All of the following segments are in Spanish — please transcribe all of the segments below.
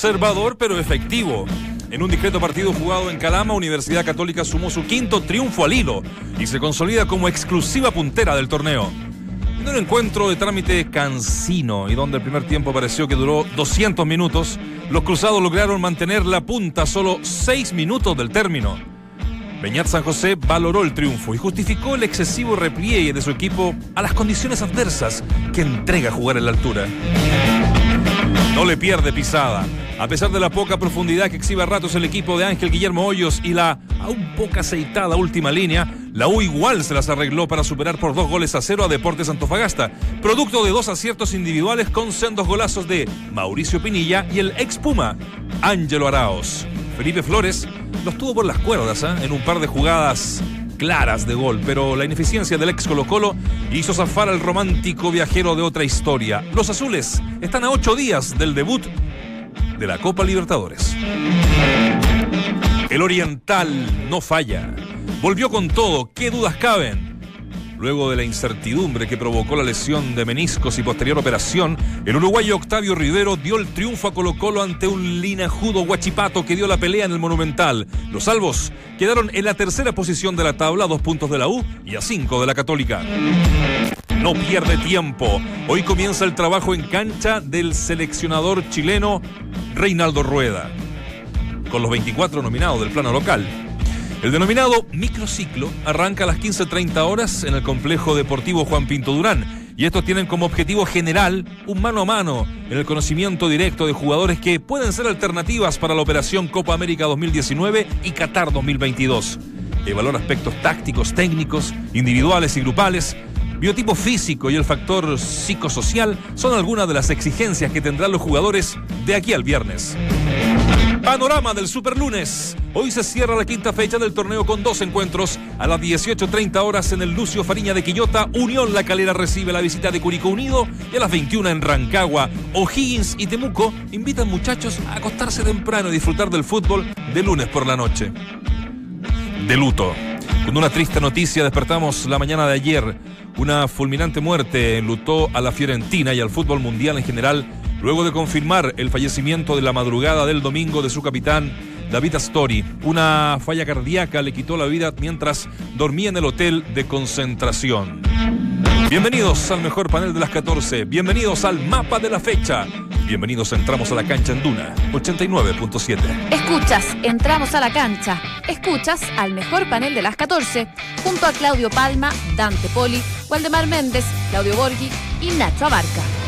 conservador pero efectivo. En un discreto partido jugado en Calama, Universidad Católica sumó su quinto triunfo al hilo y se consolida como exclusiva puntera del torneo. En un encuentro de trámite cansino y donde el primer tiempo pareció que duró 200 minutos, los cruzados lograron mantener la punta solo 6 minutos del término. Beñat San José valoró el triunfo y justificó el excesivo repliegue de su equipo a las condiciones adversas que entrega jugar en la altura. No le pierde pisada. A pesar de la poca profundidad que exhibe a ratos el equipo de Ángel Guillermo Hoyos y la aún poco aceitada última línea, la U igual se las arregló para superar por dos goles a cero a Deportes Antofagasta, producto de dos aciertos individuales con sendos golazos de Mauricio Pinilla y el ex Puma, Ángelo Araos. Felipe Flores los tuvo por las cuerdas ¿eh? en un par de jugadas claras de gol, pero la ineficiencia del ex Colo Colo hizo zafar al romántico viajero de otra historia. Los azules están a ocho días del debut de la Copa Libertadores. El Oriental no falla. Volvió con todo, ¿qué dudas caben? Luego de la incertidumbre que provocó la lesión de meniscos y posterior operación, el uruguayo Octavio Rivero dio el triunfo a Colo Colo ante un linajudo guachipato que dio la pelea en el Monumental. Los salvos quedaron en la tercera posición de la tabla, a dos puntos de la U y a cinco de la Católica. No pierde tiempo. Hoy comienza el trabajo en cancha del seleccionador chileno Reinaldo Rueda, con los 24 nominados del plano local. El denominado microciclo arranca a las 15.30 horas en el complejo deportivo Juan Pinto Durán. Y estos tienen como objetivo general un mano a mano en el conocimiento directo de jugadores que pueden ser alternativas para la operación Copa América 2019 y Qatar 2022. Evaluar aspectos tácticos, técnicos, individuales y grupales. Biotipo físico y el factor psicosocial son algunas de las exigencias que tendrán los jugadores de aquí al viernes. Panorama del Superlunes. Hoy se cierra la quinta fecha del torneo con dos encuentros. A las 18.30 horas en el Lucio Fariña de Quillota, Unión La Calera recibe la visita de Curicó Unido y a las 21 en Rancagua, O'Higgins y Temuco invitan muchachos a acostarse temprano y disfrutar del fútbol de lunes por la noche. De luto. Con una triste noticia despertamos la mañana de ayer. Una fulminante muerte enlutó a la Fiorentina y al fútbol mundial en general luego de confirmar el fallecimiento de la madrugada del domingo de su capitán David Astori. Una falla cardíaca le quitó la vida mientras dormía en el hotel de concentración. Bienvenidos al mejor panel de las 14. Bienvenidos al mapa de la fecha. Bienvenidos a Entramos a la Cancha en Duna 89.7. Escuchas, entramos a la cancha. Escuchas al mejor panel de las 14, junto a Claudio Palma, Dante Poli, Waldemar Méndez, Claudio Borghi y Nacho Abarca.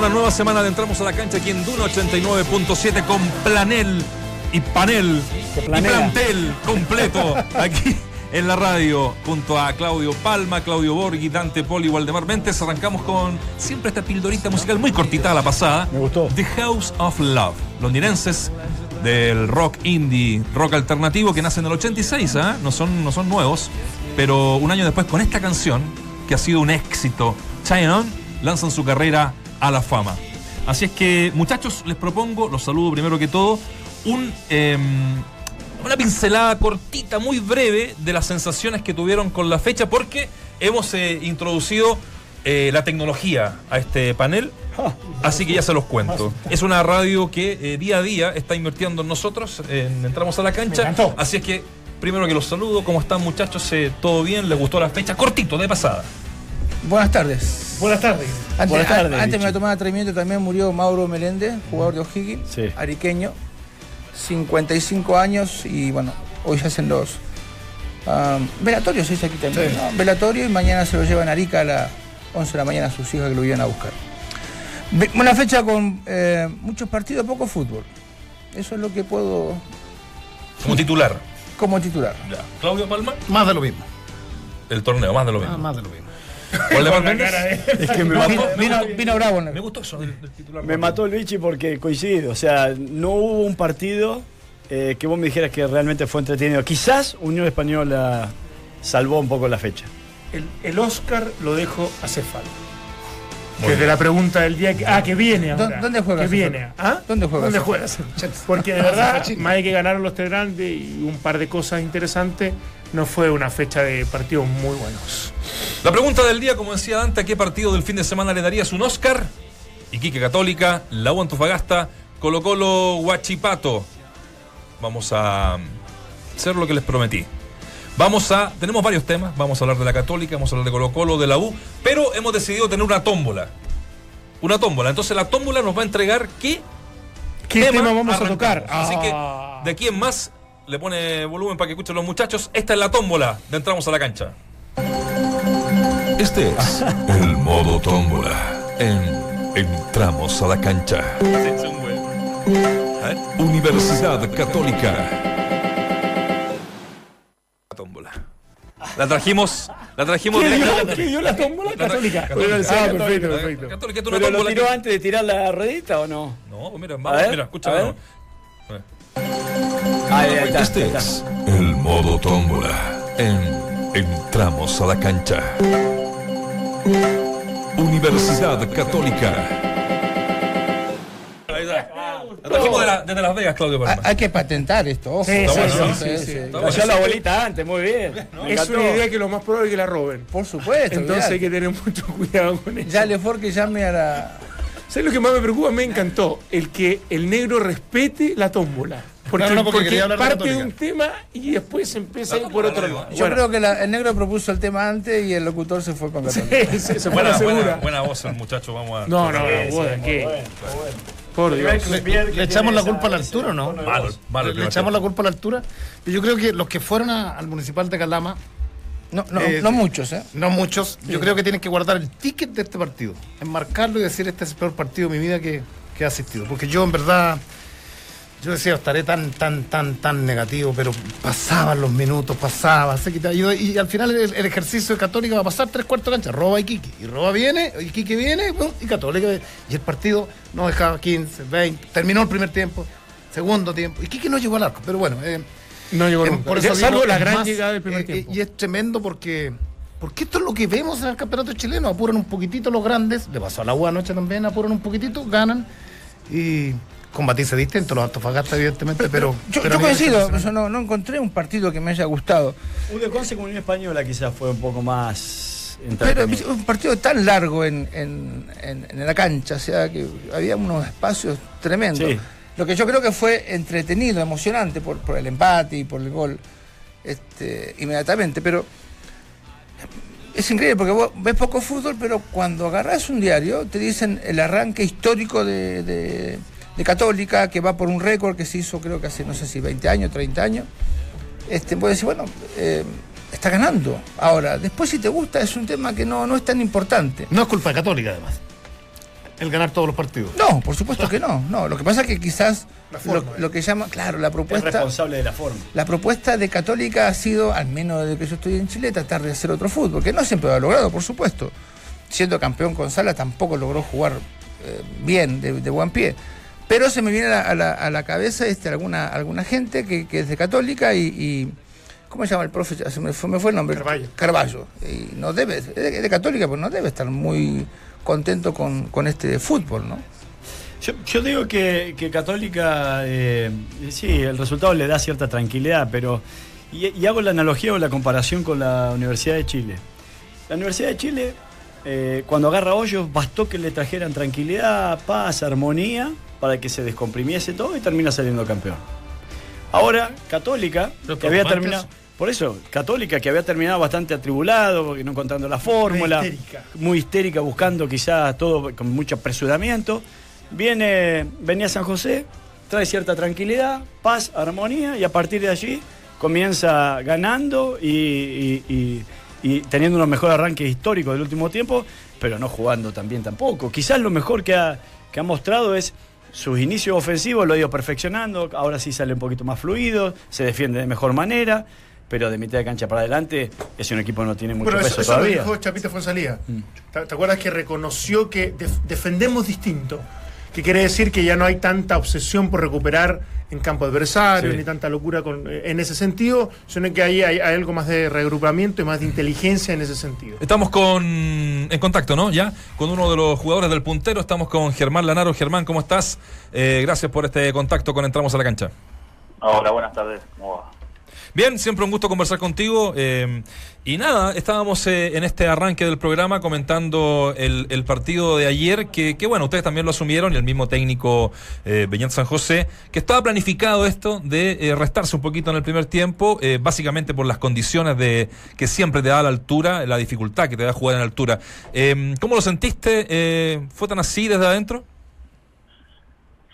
Una nueva semana de Entramos a la Cancha aquí en Duna 89.7 con planel y panel y plantel completo aquí en la radio junto a Claudio Palma, Claudio Borghi, Dante Poli, Waldemar Mentes. Arrancamos con siempre esta pildorita musical muy cortita la pasada. Me gustó. The House of Love. Londinenses del rock indie, rock alternativo que nace en el 86, ¿ah? no, son, no son nuevos, pero un año después con esta canción, que ha sido un éxito, On, lanzan su carrera a la fama. Así es que, muchachos, les propongo, los saludo primero que todo, un, eh, una pincelada cortita, muy breve, de las sensaciones que tuvieron con la fecha, porque hemos eh, introducido eh, la tecnología a este panel. Así que ya se los cuento. Es una radio que eh, día a día está invirtiendo en nosotros. en entramos a la cancha. Así es que, primero que los saludo. ¿Cómo están, muchachos? ¿Todo bien? ¿Les gustó la fecha? Cortito, de pasada. Buenas tardes. Buenas tardes. Antes, Buenas tardes. a- antes de Vichy. la tomada de atrevimiento también murió Mauro Meléndez, jugador de O'Higgins, Sí. ariqueño. 55 años y bueno, hoy se hacen los um, velatorios, se dice aquí también. ¿no? Velatorio y mañana se lo llevan a Arica a las 11 de la mañana a sus hijas que lo iban a buscar. Una fecha con eh, muchos partidos, poco fútbol. Eso es lo que puedo Como titular. como titular. Ya. Claudio Palma, Más de lo mismo. el torneo, más de lo Ah, mismo. más de lo mismo. Waldemar Méndez. Es que me No, mató, Vino, vino bravo. Me gustó eso del, del titular. me mató el bichi porque coincide. O sea, no hubo un partido eh, que vos me dijeras que realmente fue entretenido. Quizás Unión Española salvó un poco la fecha. El, el Oscar lo dejo a Cefal. Muy Que es de bien. la pregunta del día que, ah, que viene ¿Dó- ahora. dónde juega Que viene. ¿Ah? ¿Dónde juega ¿Dónde juega? Porque de verdad, más de que ganaron los tres grandes y un par de cosas interesantes, no fue una fecha de partidos muy buenos. La pregunta del día, como decía Dante, ¿a qué partido del fin de semana le darías un Oscar? Iquique Católica, La U Antofagasta, Colo Colo Huachipato. Vamos a hacer lo que les prometí. Vamos a, tenemos varios temas, vamos a hablar de la Católica, vamos a hablar de Colo Colo, de la U, pero hemos decidido tener una tómbola. Una tómbola. Entonces la tómbola nos va a entregar qué ¿Qué tema, vamos a tocar? Así Ah. que de aquí en más le pone volumen para que escuchen los muchachos. Esta es la tómbola de entramos a la cancha. Este es el modo tómbola en Entramos a la cancha. Universidad Católica. La tómbola. La trajimos, la trajimos ¿Qué dio, qué dio la tómbola La- católica? Católica. Ah, perfecto, perfecto. Católica, una ¿Pero lo tiró que- antes de tirar la ruedita o no? No, mira, vamos, ver, mira, a escúchame. ver. Ahí, ahí está, Este ahí está. es el modo tómbola en Entramos a la cancha. Universidad Católica. Ahí está. La trajimos de la- desde Las Vegas, Claudio Hay, Palma. hay que patentar esto, ojo. Sí, Está sí, bueno, sí, ¿no? sí, sí. Está Cayó bueno. la bolita antes, muy bien. Es una idea que lo más probable es que la roben. Por supuesto. Entonces hay que tener mucho cuidado con eso. Ya Lefort que llame a la. ¿Sabes lo que más me preocupa? Me encantó. El que el negro respete la tómbola. Porque, No, no, porque de parte de un tema y después empieza a ir por otro lado. Yo creo que la- el negro propuso el tema antes y el locutor se fue con Católica. Sí, se, se fue Buena, la segura. buena, buena voz el muchacho, vamos a. No, no, no, ¿qué? Por Dios. ¿Le, le echamos la culpa a la altura o no? Malo, malo ¿Le echamos la culpa a la altura? Yo creo que los que fueron a- al municipal de Calama, No, no, Eh, no muchos, ¿eh? no muchos, yo creo que tienen que guardar el ticket de este partido, enmarcarlo y decir este es el peor partido de mi vida que, que he asistido. Porque yo en verdad, yo decía, estaré tan, tan, tan, tan negativo, pero pasaban los minutos, pasaba, se quitaba. Y, y al final el, el ejercicio de Católica va a pasar tres cuartos de cancha, roba Iquique. Y roba viene, Iquique viene, pum, y Católica. Y el partido no dejaba 15, 20, terminó el primer tiempo, segundo tiempo. Iquique no llegó al arco, pero bueno. eh, No llegó eh, nunca. por eso Salvo la gran más, llegada del primer eh, tiempo. Y es tremendo porque, porque esto es lo que vemos en el campeonato chileno. Apuran un poquitito los grandes, le pasó a la U anoche también, apuran un poquitito, ganan y combatirse distinto, los Antofagasta evidentemente, pero... Yo, pero yo coincido, no, no encontré un partido que me haya gustado. Udeconce con Unión Española quizás fue un poco más Pero un partido tan largo en, en- en- en la cancha, o sea que había unos espacios tremendos. Sí. Lo que yo creo que fue entretenido, emocionante por, el empate y por el gol este, inmediatamente, pero es increíble porque vos ves poco fútbol, pero cuando agarras un diario te dicen el arranque histórico de, Católica, que va por un récord que se hizo creo que hace no sé si 20 años, 30 años. Este, vos decís, bueno, eh, está ganando. Ahora, después si te gusta es un tema que no, no es tan importante. No es culpa de Católica además, el ganar todos los partidos. No, por supuesto que no. No, lo que pasa es que quizás lo, lo que llama, claro, la Es propuesta, responsable de la forma. la propuesta de Católica ha sido, al menos desde que yo estoy en Chile, tratar de hacer otro fútbol, que no siempre lo ha logrado, por supuesto. Siendo campeón con Sala tampoco logró jugar eh, bien, de, de buen pie. Pero se me viene a la, a la- a la cabeza este, alguna, alguna gente que, que es de Católica y, y- ¿Cómo se llama el profe? Se me fue, me fue el nombre. Carballo. Carballo. Y no debe, es de, es de Católica, pero no debe estar muy contento con, con este fútbol, ¿no? Yo, yo digo que, que Católica, eh, sí, el resultado le da cierta tranquilidad, pero. Y, y hago la analogía o la comparación con la Universidad de Chile. La Universidad de Chile, eh, cuando agarra hoyos, bastó que le trajeran tranquilidad, paz, armonía, para que se descomprimiese todo y termina saliendo campeón. Ahora, Católica, que había terminado. Por eso, Católica, que había terminado bastante atribulado, porque no encontrando la fórmula, histérica. muy histérica, buscando quizás todo con mucho apresuramiento. Viene, venía San José, trae cierta tranquilidad, paz, armonía y a partir de allí comienza ganando y, y- y- y teniendo unos mejores arranques históricos del último tiempo, pero no jugando también tampoco. Quizás lo mejor que ha, que ha mostrado es sus inicios ofensivos, lo ha ido perfeccionando, ahora sí sale un poquito más fluido, se defiende de mejor manera, pero de mitad de cancha para adelante es un equipo que no tiene mucho Bueno, peso eso, eso lo todavía. dijo Chapita Fonsalía. ¿Te, te acuerdas que reconoció que def- defendemos distinto? Que quiere decir que ya no hay tanta obsesión por recuperar en campo adversario, Sí. ni tanta locura con- eh, en ese sentido, sino que ahí hay, hay algo más de reagrupamiento y más de inteligencia en ese sentido. Estamos con en contacto, ¿no? Ya con uno de los jugadores del puntero. Estamos con Germán Lanaro. Germán, ¿cómo estás? Eh, gracias por este contacto con Entramos a la Cancha. Hola, buenas tardes. ¿Cómo va? Bien, siempre un gusto conversar contigo. eh, y nada, estábamos eh, en este arranque del programa comentando el, partido de ayer, que, bueno, ustedes también lo asumieron, y el mismo técnico eh, Beñat San José, que estaba planificado esto de eh, restarse un poquito en el primer tiempo, eh, básicamente por las condiciones de que siempre te da la altura, la dificultad que te da jugar en altura. ¿Cómo lo sentiste? ¿Fue tan así desde adentro?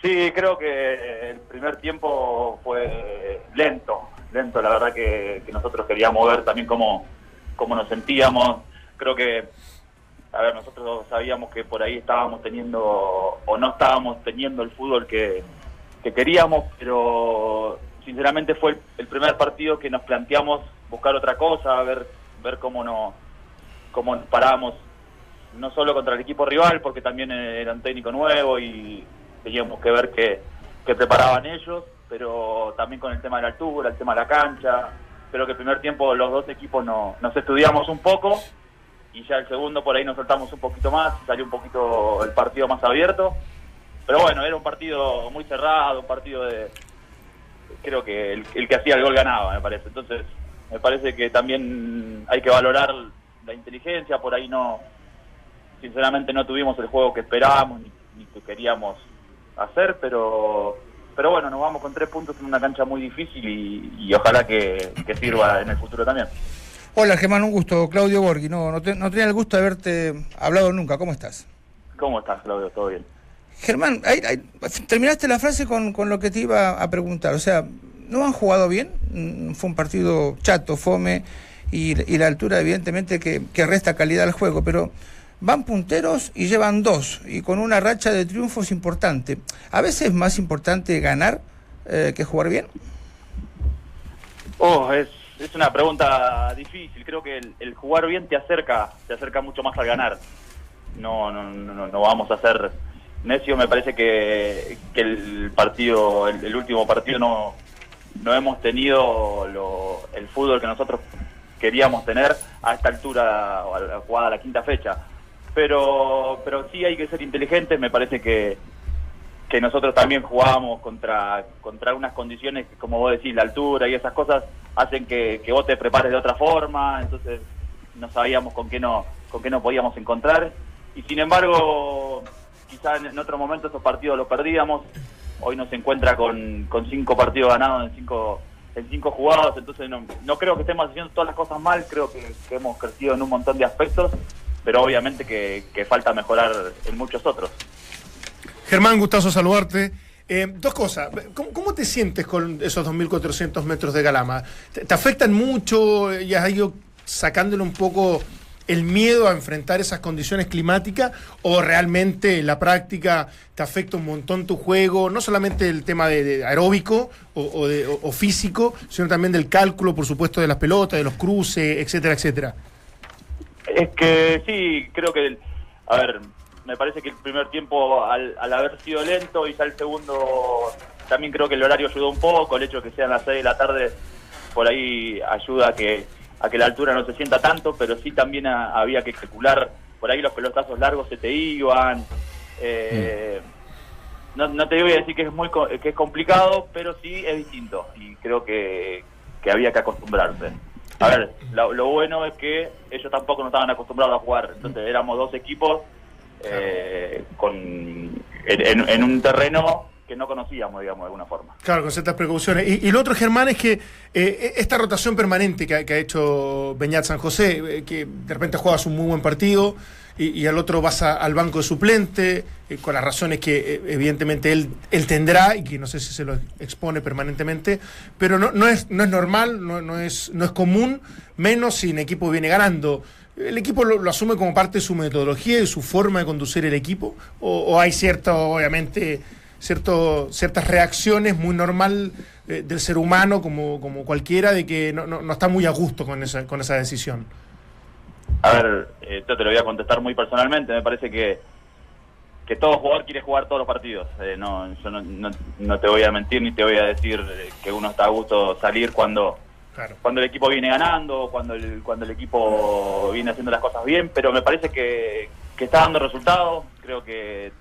Sí, creo que el primer tiempo fue lento, lento. La verdad que, nosotros queríamos ver también cómo, cómo nos sentíamos. Creo que, a ver, nosotros sabíamos que por ahí estábamos teniendo o no estábamos teniendo el fútbol que, que queríamos, pero sinceramente fue el, el primer partido que nos planteamos buscar otra cosa, ver, ver cómo, no, cómo nos parábamos no solo contra el equipo rival, porque también era un técnico nuevo y teníamos que ver qué, qué preparaban ellos, pero también con el tema de la altura, el tema de la cancha. Creo que el primer tiempo los dos equipos no, nos estudiamos un poco y ya el segundo por ahí nos soltamos un poquito más, salió un poquito el partido más abierto. Pero bueno, era un partido muy cerrado, un partido de... Creo que el, que hacía el gol ganaba, me parece. Entonces, me parece que también hay que valorar la inteligencia, por ahí no, sinceramente no tuvimos el juego que esperábamos ni que queríamos hacer, pero pero bueno, nos vamos con tres puntos en una cancha muy difícil y, y ojalá que, que sirva en el futuro también. Hola Germán, un gusto. Claudio Borghi. No, no, te- no tenía el gusto de haberte hablado nunca. ¿Cómo estás? ¿Cómo estás, Claudio? ¿Todo bien? Germán, ahí- ahí- terminaste la frase con, con lo que te iba a preguntar. O sea, ¿no han jugado bien? Mm, Fue un partido chato, fome, y, y la altura evidentemente que, que resta calidad al juego, pero van punteros y llevan dos, y con una racha de triunfos importante. ¿A veces es más importante ganar eh, que jugar bien? Oh, es, es una pregunta difícil. Creo que el, jugar bien te acerca, te acerca mucho más al ganar. No, no, no, no- vamos a ser necios. Me parece que, que el partido, el, el último partido no, no hemos tenido lo- el fútbol que nosotros queríamos tener a esta altura, a la jugada a la quinta fecha. Pero, pero sí hay que ser inteligentes. Me parece que, que nosotros también jugábamos contra, contra unas condiciones que, como vos decís, la altura y esas cosas hacen que, que vos te prepares de otra forma, entonces no sabíamos con qué no, con qué no podíamos encontrar. Y sin embargo, quizá en, en otro momento esos partidos los perdíamos. Hoy nos encuentra con, con cinco partidos ganados en cinco, en cinco jugados, entonces no, no creo que estemos haciendo todas las cosas mal, creo que hemos crecido en un montón de aspectos, pero obviamente que, falta mejorar en muchos otros. Germán, gustazo saludarte. Eh, dos cosas. ¿Cómo, te sientes con esos 2.400 metros de Galama? ¿Te, afectan mucho? ¿Ya has ido sacándole un poco el miedo a enfrentar esas condiciones climáticas? ¿O realmente la práctica te afecta un montón tu juego? No solamente el tema de, aeróbico o, de- o físico, sino también del cálculo, por supuesto, de las pelotas, de los cruces, etcétera, etcétera. Es que sí, creo que, a ver, me parece que el primer tiempo, al, al haber sido lento y ya el segundo, también creo que el horario ayudó un poco, el hecho de que sean las 6 de la tarde, por ahí ayuda a que, a que la altura no se sienta tanto, pero sí también había que calcular, por ahí los pelotazos largos se te iban. eh, no, no te voy a decir que es muy que es complicado, pero sí es distinto y creo que, que había que acostumbrarse. A ver, lo, lo bueno es que ellos tampoco no estaban acostumbrados a jugar, entonces éramos dos equipos eh, con en, un terreno que no conocíamos, digamos, de alguna forma. Claro, con ciertas precauciones. Y, y lo otro, Germán, es que eh, esta rotación permanente que, ha- que ha hecho Beñat San José, eh, que de repente juegas un muy buen partido y, y al otro vas al banco de suplente, eh, con las razones que eh, evidentemente él, tendrá y que no sé si se lo expone permanentemente, pero no, no, es, no es normal, no, no es, no es común, menos si un equipo viene ganando. ¿El equipo lo, asume como parte de su metodología y su forma de conducir el equipo? ¿O, o hay cierto, obviamente, cierto, ciertas reacciones muy normal eh, del ser humano, como, como cualquiera, de que no, no, no está muy a gusto con esa, con esa decisión? A ver, eh, esto te lo voy a contestar muy personalmente. Me parece que, que todo jugador quiere jugar todos los partidos. Eh, no, yo no, no, no te voy a mentir ni te voy a decir eh, que uno está a gusto salir cuando, Claro. cuando el equipo viene ganando, cuando el, cuando el equipo viene haciendo las cosas bien, pero me parece que, que está dando resultados. Creo que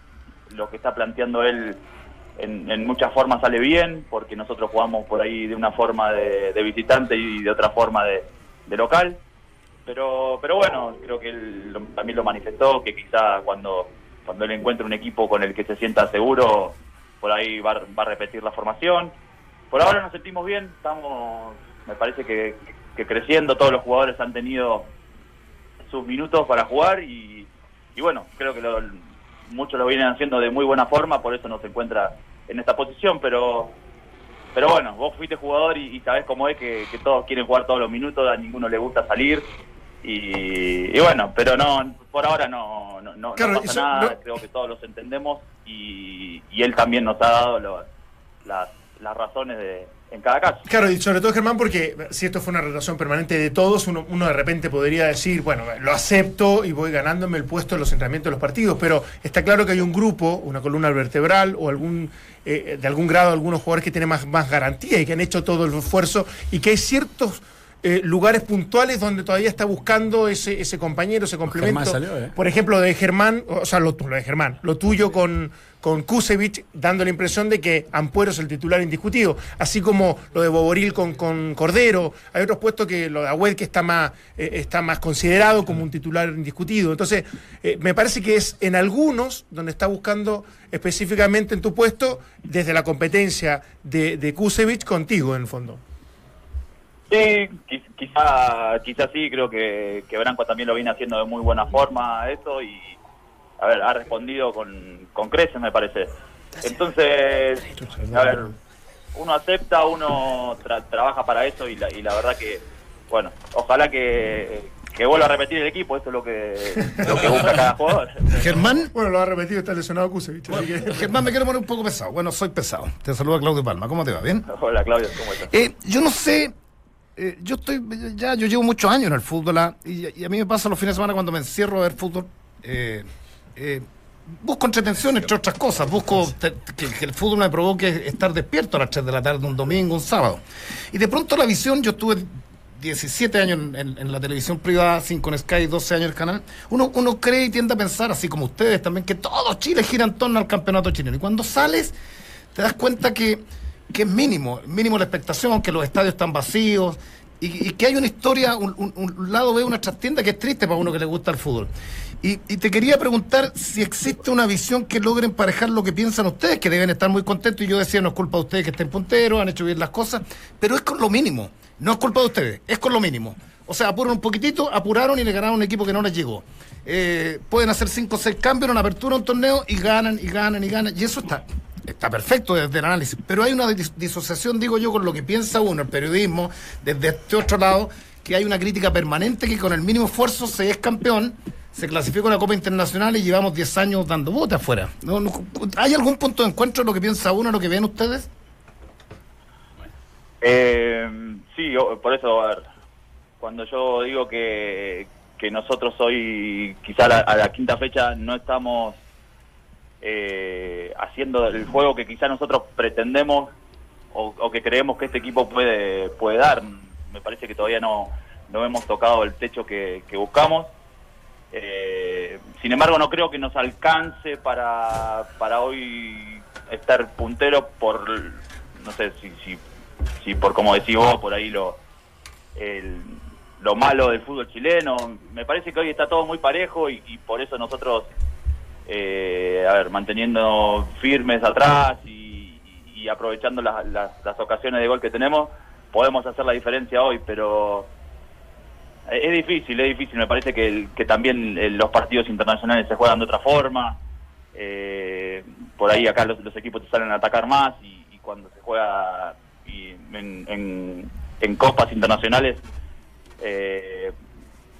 lo que está planteando él en, en muchas formas sale bien, porque nosotros jugamos por ahí de una forma de, de visitante y de otra forma de, de local. Pero, pero bueno, creo que él también lo manifestó, que quizá cuando, cuando él encuentre un equipo con el que se sienta seguro, por ahí va, va a repetir la formación. Por ahora nos sentimos bien, estamos, me parece que, que creciendo, todos los jugadores han tenido sus minutos para jugar y, y bueno, creo que lo- muchos lo vienen haciendo de muy buena forma, por eso no se encuentra en esta posición, pero pero bueno, vos fuiste jugador y, y sabés cómo es que todos quieren jugar todos los minutos, a ninguno le gusta salir. Y, y bueno, pero no, por ahora no, no, no- pasa eso- nada, creo que todos los entendemos y, y él también nos ha dado lo- las, las razones de, en cada caso. Claro, y sobre todo Germán, porque si esto fue una relación permanente de todos, uno, uno de repente podría decir, bueno, lo acepto y voy ganándome el puesto en los entrenamientos de los partidos, pero está claro que hay un grupo, una columna vertebral o algún eh, de algún grado algunos jugadores que tienen más, más garantía y que han hecho todo el esfuerzo y que hay ciertos eh, lugares puntuales donde todavía está buscando ese, ese compañero, ese complemento. Germán salió, ¿eh? Por ejemplo, de Germán, o sea, lo, lo de Germán, lo tuyo con, con Kusevich, dando la impresión de que Ampuero es el titular indiscutido, así como lo de Boboril con, con Cordero. Hay otros puestos que lo de Agüed que está más, eh, está más considerado como un titular indiscutido. Entonces, eh, me parece que es en algunos donde está buscando específicamente en tu puesto, desde la competencia de, de Kusevich contigo, en el fondo. Sí, qui- quizá, quizá sí, creo que, que Branco también lo viene haciendo de muy buena forma eso y, a ver, ha respondido con, con creces, me parece. Entonces, a ver, uno acepta, uno tra- trabaja para eso y la, y la verdad que, bueno, ojalá que, que vuelva a repetir el equipo, eso es lo que, lo que busca cada jugador. Germán, Bueno, lo ha repetido, está lesionado Kusevich. así que- Germán, me quiero poner un poco pesado. Bueno, soy pesado. Te saluda Claudio Palma. ¿Cómo te va? ¿Bien? Hola Claudio, ¿cómo estás? Eh, yo no sé, eh, yo estoy, ya, yo llevo muchos años en el fútbol ah, y, a mí me pasa los fines de semana cuando me encierro a ver fútbol. eh, eh, busco entretención, entre otras cosas. Busco que, el fútbol me provoque estar despierto a las 3 de la tarde, un domingo, un sábado. Y de pronto la visión, yo estuve 17 años en la televisión privada, 5 en Sky, 12 años en el canal. Uno, uno cree y tiende a pensar, así como ustedes también, que todo Chile gira en torno al campeonato chileno. Y cuando sales, te das cuenta que, que es mínimo, mínimo la expectación, que los estadios están vacíos y, que hay una historia, un, lado B, una trastienda que es triste para uno que le gusta el fútbol. Y, te quería preguntar si existe una visión que logre emparejar lo que piensan ustedes, que deben estar muy contentos. Y yo decía, no es culpa de ustedes que estén punteros, han hecho bien las cosas, pero es con lo mínimo. No es culpa de ustedes, es con lo mínimo. O sea, apuran un poquitito, apuraron y le ganaron a un equipo que no les llegó. Eh, pueden hacer cinco o seis cambios en una apertura un torneo y ganan y ganan y ganan. Y eso está, está perfecto desde el análisis. Pero hay una dis- disociación, digo yo, con lo que piensa uno, el periodismo, desde este otro lado, que hay una crítica permanente que con el mínimo esfuerzo se es campeón, se clasifica a una Copa Internacional y llevamos 10 años dando bote afuera. No, ¿Hay algún punto de encuentro en lo que piensa uno, lo que ven ustedes? Eh, sí, por eso, a ver, cuando yo digo que, que nosotros hoy, quizá la, a la quinta fecha, no estamos eh, haciendo el juego que quizá nosotros pretendemos o, o que creemos que este equipo puede, puede dar. Me parece que todavía no, no hemos tocado el techo que, buscamos. Eh, sin embargo, no creo que nos alcance para, para hoy estar puntero por, no sé si, si, si por como decís vos, por ahí lo, el- lo malo del fútbol chileno. Me parece que hoy está todo muy parejo y por eso nosotros, eh, a ver, manteniendo firmes atrás y, y aprovechando las, las, las ocasiones de gol que tenemos, podemos hacer la diferencia hoy, pero Es difícil, es difícil. Me parece que, también eh, los partidos internacionales se juegan de otra forma. Eh, por ahí acá los, equipos te salen a atacar más y, cuando se juega y en, en- en copas internacionales, eh,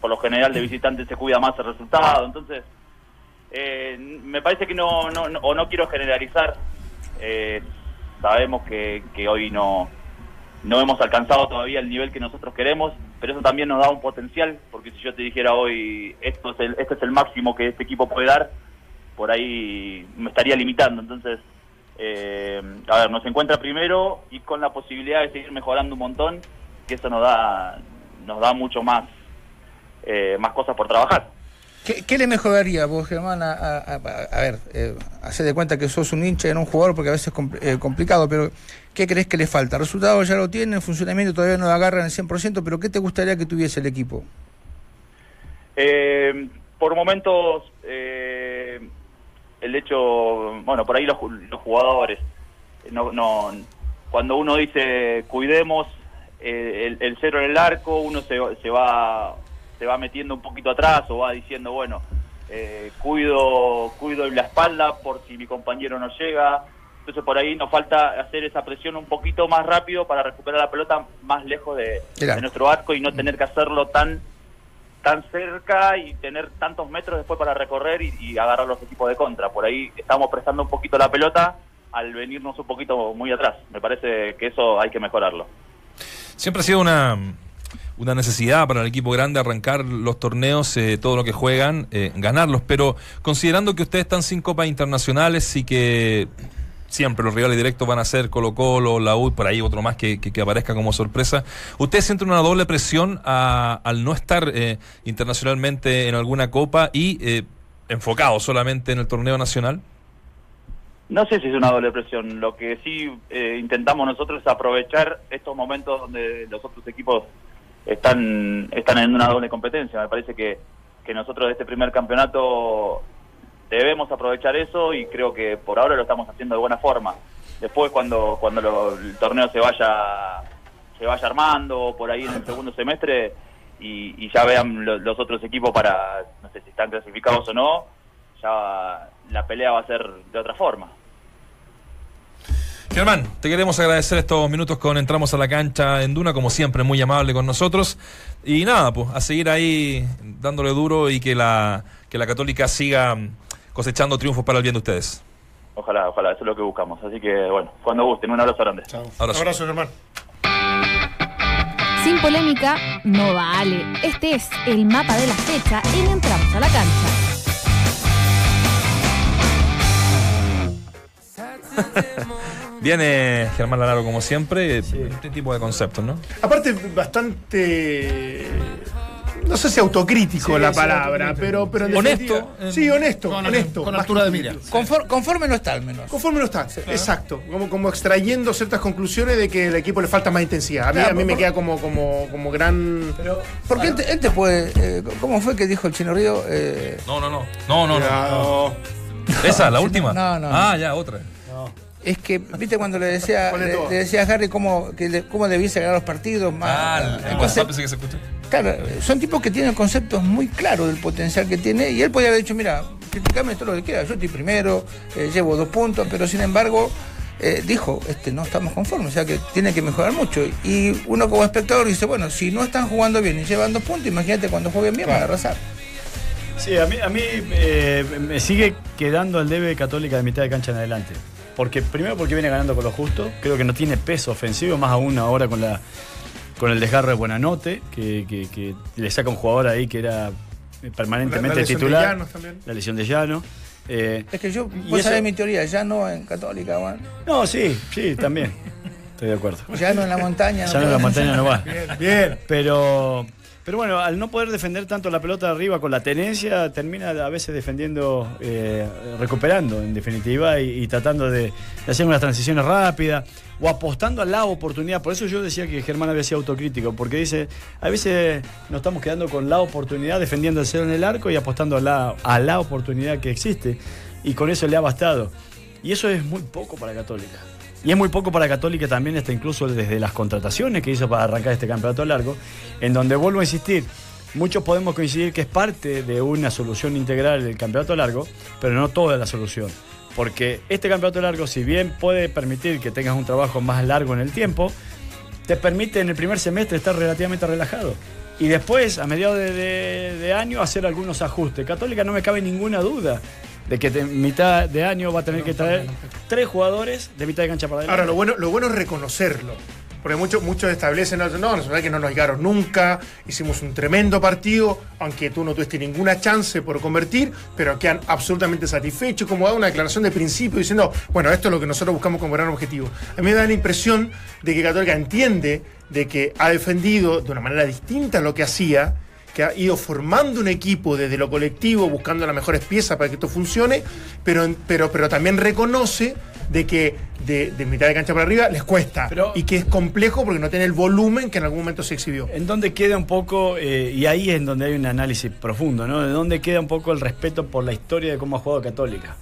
por lo general de visitantes se cuida más el resultado. Entonces, eh, me parece que no, no, no- o no quiero generalizar. Eh, sabemos que, que hoy no, no hemos alcanzado todavía el nivel que nosotros queremos, pero eso también nos da un potencial, porque si yo te dijera hoy, esto es el, este es el máximo que este equipo puede dar, por ahí me estaría limitando. Entonces, eh, a ver, nos encuentra primero y con la posibilidad de seguir mejorando un montón, que eso nos da, nos da mucho más, eh, más cosas por trabajar. ¿Qué, le mejoraría vos, Germán? A, ver, eh, hacer de cuenta que sos un hincha en un jugador porque a veces es eh, complicado, pero ¿qué crees que le falta? Resultados ya lo tiene, funcionamiento todavía no lo agarran al 100%, pero ¿qué te gustaría que tuviese el equipo? Eh, por momentos, eh, el hecho, bueno, por ahí los, ju- los jugadores, no, no, cuando uno dice cuidemos el, el cero en el arco, uno se, se va se va metiendo un poquito atrás o va diciendo, bueno, eh, cuido cuido la espalda por si mi compañero no llega. Entonces por ahí nos falta hacer esa presión un poquito más rápido para recuperar la pelota más lejos de, nuestro arco y no tener que hacerlo tan tan cerca y tener tantos metros después para recorrer y, y agarrar los equipos de contra. Por ahí estamos prestando un poquito la pelota al venirnos un poquito muy atrás. Me parece que eso hay que mejorarlo. Siempre ha sido una, una necesidad para el equipo grande arrancar los torneos, eh, todo lo que juegan, eh, ganarlos, pero considerando que ustedes están sin copas internacionales y que siempre los rivales directos van a ser Colo Colo, la U, por ahí otro más que, que- aparezca como sorpresa, ¿ustedes sienten una doble presión a- al no estar eh, internacionalmente en alguna copa y eh, enfocado solamente en el torneo nacional? No sé si es una doble presión. Lo que sí eh, intentamos nosotros es aprovechar estos momentos donde los otros equipos están, están en una doble competencia. Me parece que, que nosotros de este primer campeonato debemos aprovechar eso y creo que por ahora lo estamos haciendo de buena forma. Después cuando, cuando lo- el torneo se vaya se vaya armando por ahí en el segundo semestre y, ya vean lo- los otros equipos para, no sé si están clasificados o no, ya la pelea va a ser de otra forma. Germán, te queremos agradecer estos minutos con Entramos a la cancha en Duna, como siempre, muy amable con nosotros. Y nada, pues, a seguir ahí dándole duro y que la, que la Católica siga cosechando triunfos para el bien de ustedes. Ojalá, ojalá, eso es lo que buscamos. Así que, bueno, cuando gusten, un abrazo grande. Abrazo. Abrazo, Germán. Sin polémica, no vale. Este es el mapa de la fecha en Entramos a la cancha. Viene Germán Lanaro, como siempre, este tipo de conceptos, ¿no? Aparte, bastante. No sé si autocrítico Sí, la palabra, pero, pero en Honesto, definitiva- en- Sí, honesto. Con- honesto. con más altura de mira. crítico. Confor- conforme no está al menos. Conforme no está, exacto. Como, como extrayendo ciertas conclusiones de que al equipo le falta más intensidad. A mí, Claro, a mí me queda como, como, como gran. Porque él te, él te puede. eh, ¿Cómo fue que dijo el Chino Río? Eh, No, no, no. No, no, no. Cuidado. ¿Esa, la última? No, no, Ah, no. ya, otra. Es que, ¿viste cuando le decía, le, decía a Harry cómo, que le- cómo debiese ganar los partidos? Más, Ah, el- el ese que se escucha. Claro, son tipos que tienen conceptos muy claros del potencial que tiene y él podía haber dicho, mira, criticame todo lo que quieras, yo estoy primero, eh, llevo dos puntos, pero sin embargo eh, dijo, este, no estamos conformes, o sea que tiene que mejorar mucho. Y uno como espectador dice, bueno, si no están jugando bien y llevan dos puntos, imagínate cuando jueguen bien van a arrasar. Sí, a mí, a mí eh, me sigue quedando el debe Católica de mitad de cancha en adelante. Porque, primero porque viene ganando con lo justo, creo que no tiene peso ofensivo, más aún ahora con la con el desgarro de Buenanote, que, que- que le saca un jugador ahí que era permanentemente La- la lesión de titular. La lesión de Llano. Eh, Es que yo, vos eso- sabés mi teoría, ya no en Católica, Juan. no, sí, sí, también. Estoy de acuerdo. ya no en la montaña. Ya no en la montaña no va. Bien. Pero, pero bueno, al no poder defender tanto la pelota arriba con la tenencia, termina a veces defendiendo, eh, recuperando en definitiva y, y tratando de, de hacer unas transiciones rápidas o apostando a la oportunidad. Por eso yo decía que Germán había sido autocrítico, porque dice, a veces nos estamos quedando con la oportunidad, defendiendo el cero en el arco y apostando a la, a la oportunidad que existe. Y con eso le ha bastado. Y eso es muy poco para Católica. Y es muy poco para Católica también, hasta incluso desde las contrataciones que hizo para arrancar este campeonato largo, en donde vuelvo a insistir, muchos podemos coincidir que es parte de una solución integral del campeonato largo, pero no toda la solución. Porque este campeonato largo, si bien puede permitir que tengas un trabajo más largo en el tiempo, te permite en el primer semestre estar relativamente relajado. Y después, a mediados de- de año, hacer algunos ajustes. Católica no me cabe ninguna duda de que en mitad de año va a tener que traer tres jugadores de mitad de cancha para adelante. Ahora, lo bueno, lo bueno es reconocerlo. Porque muchos muchos establecen, no, no, verdad que no nos llegaron nunca, hicimos un tremendo partido, aunque tú no tuviste ninguna chance por convertir, pero quedan absolutamente satisfechos, como da una declaración de principio diciendo, bueno, esto es lo que nosotros buscamos como gran objetivo. A mí me da la impresión de que Católica entiende de que ha defendido de una manera distinta lo que hacía, que ha ido formando un equipo desde lo colectivo, buscando las mejores piezas para que esto funcione, pero, pero, pero también reconoce de que de, de mitad de cancha para arriba les cuesta Pero- y que es complejo porque no tiene el volumen que en algún momento se exhibió. En donde queda un poco, eh, y ahí es en donde hay un análisis profundo, ¿no? De dónde queda un poco el respeto por la historia de cómo ha jugado Católica.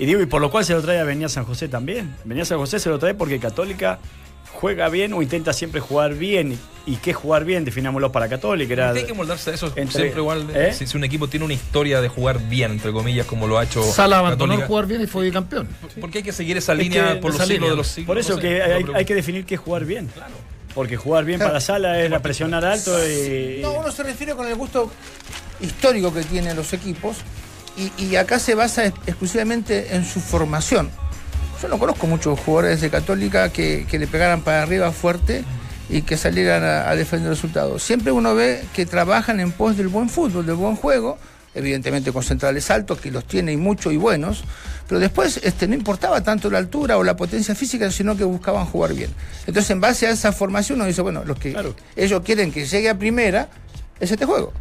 Y digo, y por lo cual se lo trae a Venía San José también. Venía San José se lo trae porque Católica juega bien o intenta siempre jugar bien. ¿Y qué jugar bien? Definámoslo para Católica. Era, Hay que moldarse a eso Entre- siempre igual. ¿Eh? Si, si un equipo tiene una historia de jugar bien, entre comillas, como lo ha hecho Sala abandonó jugar bien y fue campeón. porque hay que seguir esa Es línea que por los esa siglos línea. de los siglos. Por eso no sé, que hay, hay que definir qué es jugar bien. Porque jugar bien para Sala es la presionar alto y... No, uno se refiere con el gusto histórico que tienen los equipos y, y acá se basa ex- exclusivamente en su formación. Yo no conozco muchos jugadores de Católica que, que le pegaran para arriba fuerte y que salieran a, a defender el resultado. Siempre uno ve que trabajan en pos del buen fútbol, del buen juego, evidentemente con centrales altos, que los tiene y mucho y buenos, pero después este, no importaba tanto la altura o la potencia física, sino que buscaban jugar bien. Entonces, en base a esa formación, uno dice, bueno, los que Claro. ellos quieren que llegue a primera, es este juego.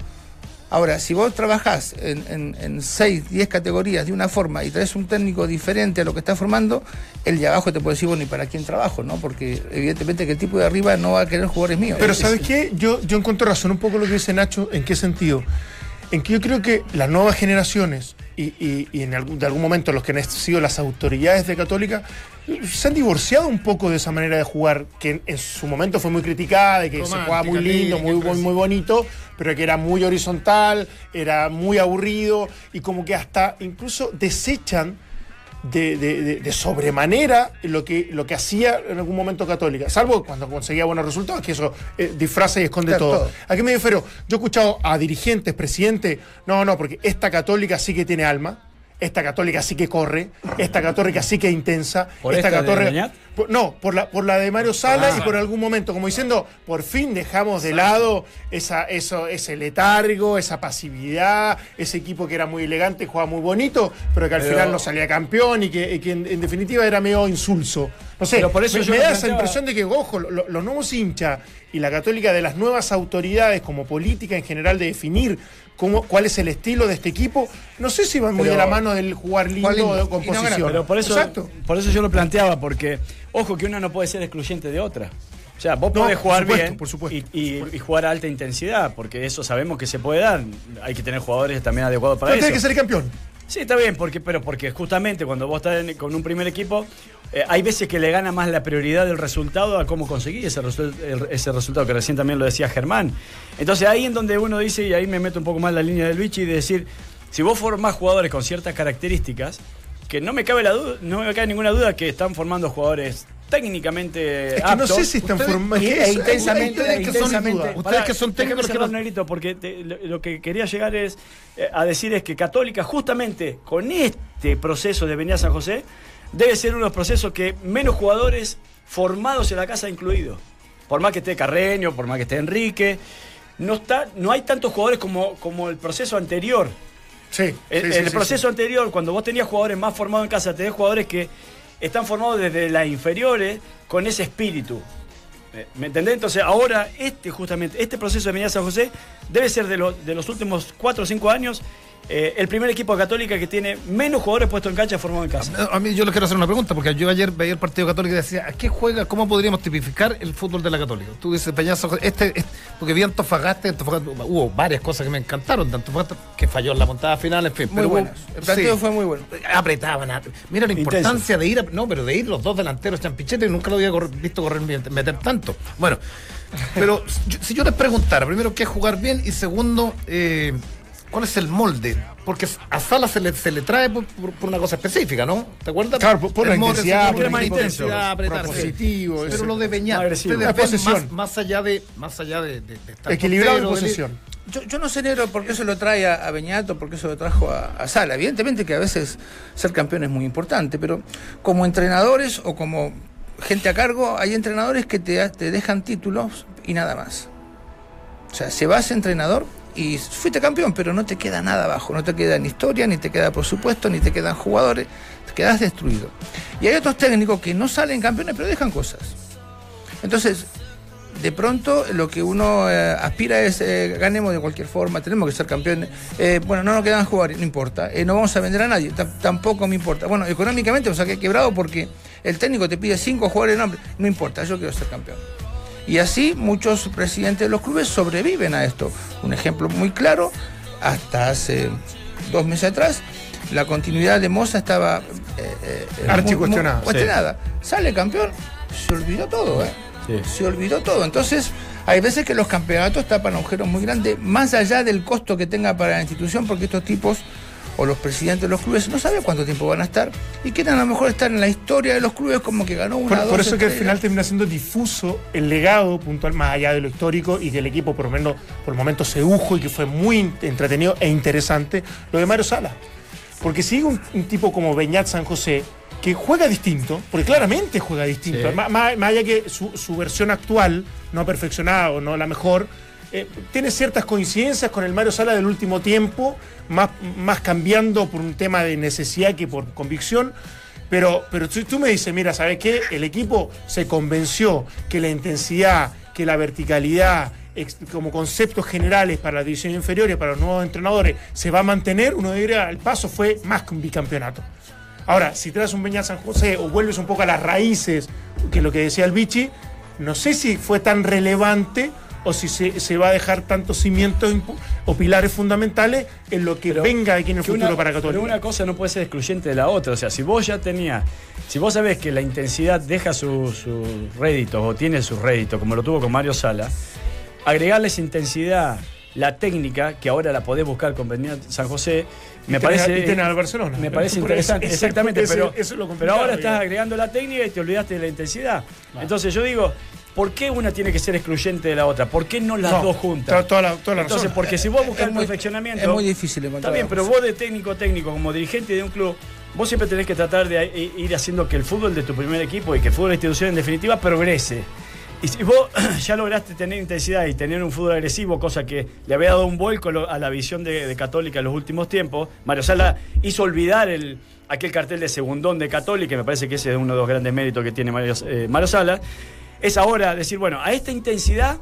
Ahora, si vos trabajás en, en, en 6, 10 categorías de una forma y traes un técnico diferente a lo que está formando, el de abajo te puede decir, bueno, ¿y para quién trabajo? no Porque evidentemente que el tipo de arriba no va a querer jugadores míos. Pero Es- ¿sabes qué? Yo, yo encuentro razón un poco lo que dice Nacho, ¿en qué sentido? En que yo creo que las nuevas generaciones y, y- y en algún, de algún momento los que han sido las autoridades de Católica se han divorciado un poco de esa manera de jugar que en, en su momento fue muy criticada, de que se jugaba muy lindo, muy, muy, muy bonito, pero que era muy horizontal, era muy aburrido y como que hasta incluso desechan de, de- de- de sobremanera lo que, lo que hacía en algún momento Católica, salvo cuando conseguía buenos resultados, que eso eh, disfraza y esconde Claro, todo. todo. ¿A qué me refiero? Yo he escuchado a dirigentes, presidentes, no, no, porque esta Católica sí que tiene alma. Esta católica sí que corre, esta católica sí que es intensa, ¿Por esta católica. No, por la, por la de Mario Sala Ah. y por algún momento, como diciendo, por fin dejamos de lado esa, eso, ese letargo, esa pasividad, ese equipo que era muy elegante, jugaba muy bonito, pero que al Pero- final no salía campeón y que, y que en, en definitiva era medio insulso. No sé, Pero por eso me, da esa impresión de que, ojo, lo- lo- los nuevos hinchas y la católica de las nuevas autoridades como política en general de definir cómo, cuál es el estilo de este equipo, no sé si van muy Pero- de la mano del jugar lindo lindo. de no composición. Pero por eso, Exacto. por eso yo lo planteaba, porque ojo que una no puede ser excluyente de otra. O sea, vos No, podés por jugar supuesto, bien por supuesto, y, y- por supuesto. y jugar a alta intensidad, porque eso sabemos que se puede dar. Hay que tener jugadores también adecuados para Pero eso. tiene que ser campeón. Sí, está bien, porque, pero porque justamente cuando vos estás con un primer equipo, eh, hay veces que le gana más la prioridad del resultado a cómo conseguir ese, ese resultado, que recién también lo decía Germán. Entonces ahí en donde uno dice, y ahí me meto un poco más la línea del bichi, de decir, si vos formás jugadores con ciertas características, que no me cabe la duda, no me cabe ninguna duda que están formando jugadores técnicamente Es que no sé si están es que e es- intensamente, ustedes que son intensamente. dudas. Ustedes que son técnicos, que Negrito, porque te- lo, lo que quería llegar es eh, a decir es que Católica, justamente con este proceso de Venía San José, debe ser uno de los procesos que menos jugadores formados en la casa ha incluido. Por más que esté Carreño, por más que esté Enrique, no, está, no hay tantos jugadores como, como el proceso anterior. Sí, El, sí, el sí, sí, proceso anterior, cuando vos tenías jugadores más formados en casa, tenés jugadores que están formados desde las inferiores con ese espíritu. Eh, ¿Me entendés? Entonces, ahora, este justamente, este proceso de Avenida San José debe ser de, lo- de los últimos 4 o 5 años eh, el primer equipo de Católica que tiene menos jugadores puestos en cancha formados en casa. A mí yo les quiero hacer una pregunta, porque yo ayer veía el partido católico y decía, ¿a qué juega? ¿Cómo podríamos tipificar el fútbol de la católica? Tú dices, Peñazo, este, este- porque vi Antofagasta, Antofagasta, hubo varias cosas que me encantaron de Antofagasta, que falló en la montada final, en fin. Muy pero buenas. El partido sí. fue muy bueno. Apretaban, a- mira la Intenso. importancia de ir, a- no, pero de ir los dos delanteros champichetes, nunca lo había correr- visto correr, meter tanto. Bueno, Pero si yo les preguntara, primero, ¿qué es jugar bien? Y segundo, eh, ¿cuál es el molde? Porque a Sala se le, se le trae por, por- por una cosa específica, ¿no? ¿Te acuerdas? Claro, por- por la intensidad, por el más sí. propositivo, Pero ese- lo de Beñat, ustedes La ven posesión. más, más allá de, más allá de, de- de estar Equilibrado en posesión. Yo, yo no sé, Negro, por qué se lo trae a, a Beñato, por qué se lo trajo a, a Sala. Evidentemente que a veces ser campeón es muy importante, pero como entrenadores o como gente a cargo, hay entrenadores que te, te dejan títulos y nada más. O sea, se va a ese entrenador y fuiste campeón, pero no te queda nada abajo. No te queda ni historia, ni te queda presupuesto, ni te quedan jugadores. Te quedas destruido. Y hay otros técnicos que no salen campeones, pero dejan cosas. Entonces, de pronto lo que uno eh, aspira es eh, ganemos de cualquier forma, tenemos que ser campeones. Eh, bueno, no nos quedan jugadores, no importa. No vamos a vender a nadie, tam- tampoco me importa. Bueno, económicamente sea que quebrado porque el técnico te pide cinco jugadores de nombre, no importa, yo quiero ser campeón. Y así muchos presidentes de los clubes sobreviven a esto. Un ejemplo muy claro, hasta hace dos meses atrás, la continuidad de Moza estaba eh, eh, Archi cuestionada, sí. cuestionada. Sale campeón, se olvidó todo, ¿eh? Sí. Se olvidó todo. Entonces, hay veces que los campeonatos tapan agujeros muy grandes, más allá del costo que tenga para la institución, porque estos tipos o los presidentes de los clubes no saben cuánto tiempo van a estar y quieren a lo mejor estar en la historia de los clubes como que ganó una Por, por eso que al final termina siendo difuso el legado puntual más allá de lo histórico y que el equipo por lo menos por el momento sedujo y que fue muy entretenido e interesante lo de Mario Sala. Porque sigue un, un tipo como Beñat San José que juega distinto, porque claramente juega distinto. Sí. Má- Más, más allá que su, su versión actual, no perfeccionada o no la mejor, eh, tiene ciertas coincidencias con el Mario Sala del último tiempo, más, más cambiando por un tema de necesidad que por convicción. Pero, pero tú, me dices, mira, ¿sabes qué? El equipo se convenció que la intensidad, que la verticalidad, como conceptos generales para la división inferior y para los nuevos entrenadores, se va a mantener, uno diría, el paso fue más que un bicampeonato. Ahora, si traes un Beñat San José o vuelves un poco a las raíces, que es lo que decía el Vichy, no sé si fue tan relevante o si se, se va a dejar tantos cimientos o pilares fundamentales en lo que Pero venga aquí en el futuro una- para Católica. Pero una cosa no puede ser excluyente de la otra. O sea, si vos ya tenías, si vos sabés que la intensidad deja sus réditos o tiene sus réditos, como lo tuvo con Mario Sala, agregarle esa intensidad, la técnica, que ahora la podés buscar con Beñat San José, me parece. y al Barcelona. Me parece interesante, ese- exactamente. ese- pero, eso es lo pero ahora estás agregando la técnica y te olvidaste de la intensidad. Entonces yo digo. ¿Por qué una tiene que ser excluyente de la otra? ¿Por qué no las No, dos juntas? toda- la- toda la Entonces, razón. porque si vos buscas el perfeccionamiento. es muy difícil encontrar Está bien, pero vos de técnico a técnico, como dirigente de un club, vos siempre tenés que tratar de i- ir haciendo que el fútbol de tu primer equipo y que el fútbol de institución en definitiva progrese. Y si vos ya lograste tener intensidad y tener un fútbol agresivo, cosa que le había dado un vuelco a la visión de, de Católica en los últimos tiempos, Mario Sala hizo olvidar el, aquel cartel de segundón de Católica, me parece que ese es uno de los grandes méritos que tiene Mario, eh, Mario Sala, es ahora decir, bueno, a esta intensidad,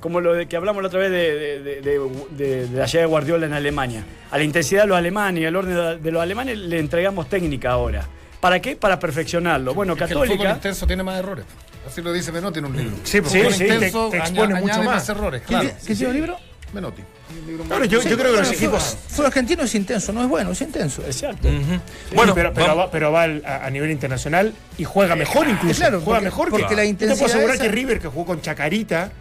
como lo de que hablamos la otra vez de, de- de- de- de- de la llegada de Guardiola en Alemania, a la intensidad de los alemanes y al orden de, los alemanes le entregamos técnica ahora. ¿Para qué? Para perfeccionarlo. Bueno, Es que el fútbol Católica... intenso tiene más errores. Así lo dice Menotti en un libro. Sí, porque El fútbol sí, te- intenso te expone mucho añade más. errores, ¿Qué, claro. ¿qué tiene un libro? Menotti. Ahora, yo, yo creo que los equipos. fue- argentino es intenso, no es bueno, es intenso. Exacto. Bueno, pero, va, pero va al- a, a nivel internacional y juega mejor incluso. claro, juega porque- mejor porque que la Yo te puedo intensidad asegurar esa- que River, que jugó con Chacarita,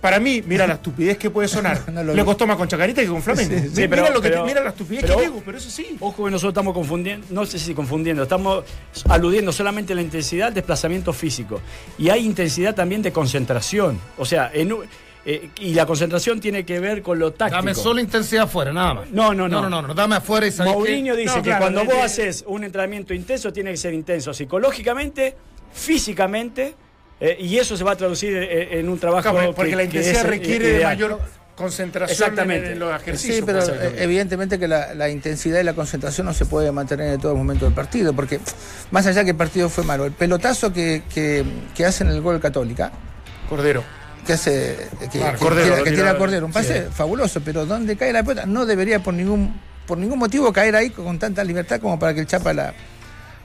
para mí, mira la estupidez que puede sonar. No lo Le costó más con Chacarita que con Flamengo. Sí, sí, mira, pero- lo que te- pero- mira la estupidez pero- que digo, pero eso sí. Ojo que nosotros estamos confundiendo, no sé si confundiendo, estamos aludiendo solamente a la intensidad del desplazamiento físico. Y hay intensidad también de concentración. O sea, en un- eh, y la concentración tiene que ver con lo táctico. Dame solo intensidad afuera, nada más. No, no, no. No, no, no, no, dame afuera y sabes Mourinho qué? dice No, que claro, cuando de- vos de- haces un entrenamiento intenso, tiene que ser intenso psicológicamente, físicamente, eh, y eso se va a traducir eh, en un trabajo. Claro, que- porque la que intensidad es, eh, requiere de ideal. mayor concentración Exactamente. En, en los ejercicios. Sí, pero eh, evidentemente que la, la intensidad y la concentración no se puede mantener en todo momento del partido, porque más allá que el partido fue malo, el pelotazo que, que, que hace en el gol Católica, Cordero. Que hace que, Claro, que Cordero, tira, que tira- tira Cordero, un pase sí. fabuloso, pero donde cae la pelota no debería por ningún por ningún motivo caer ahí con tanta libertad como para que el Chapa la,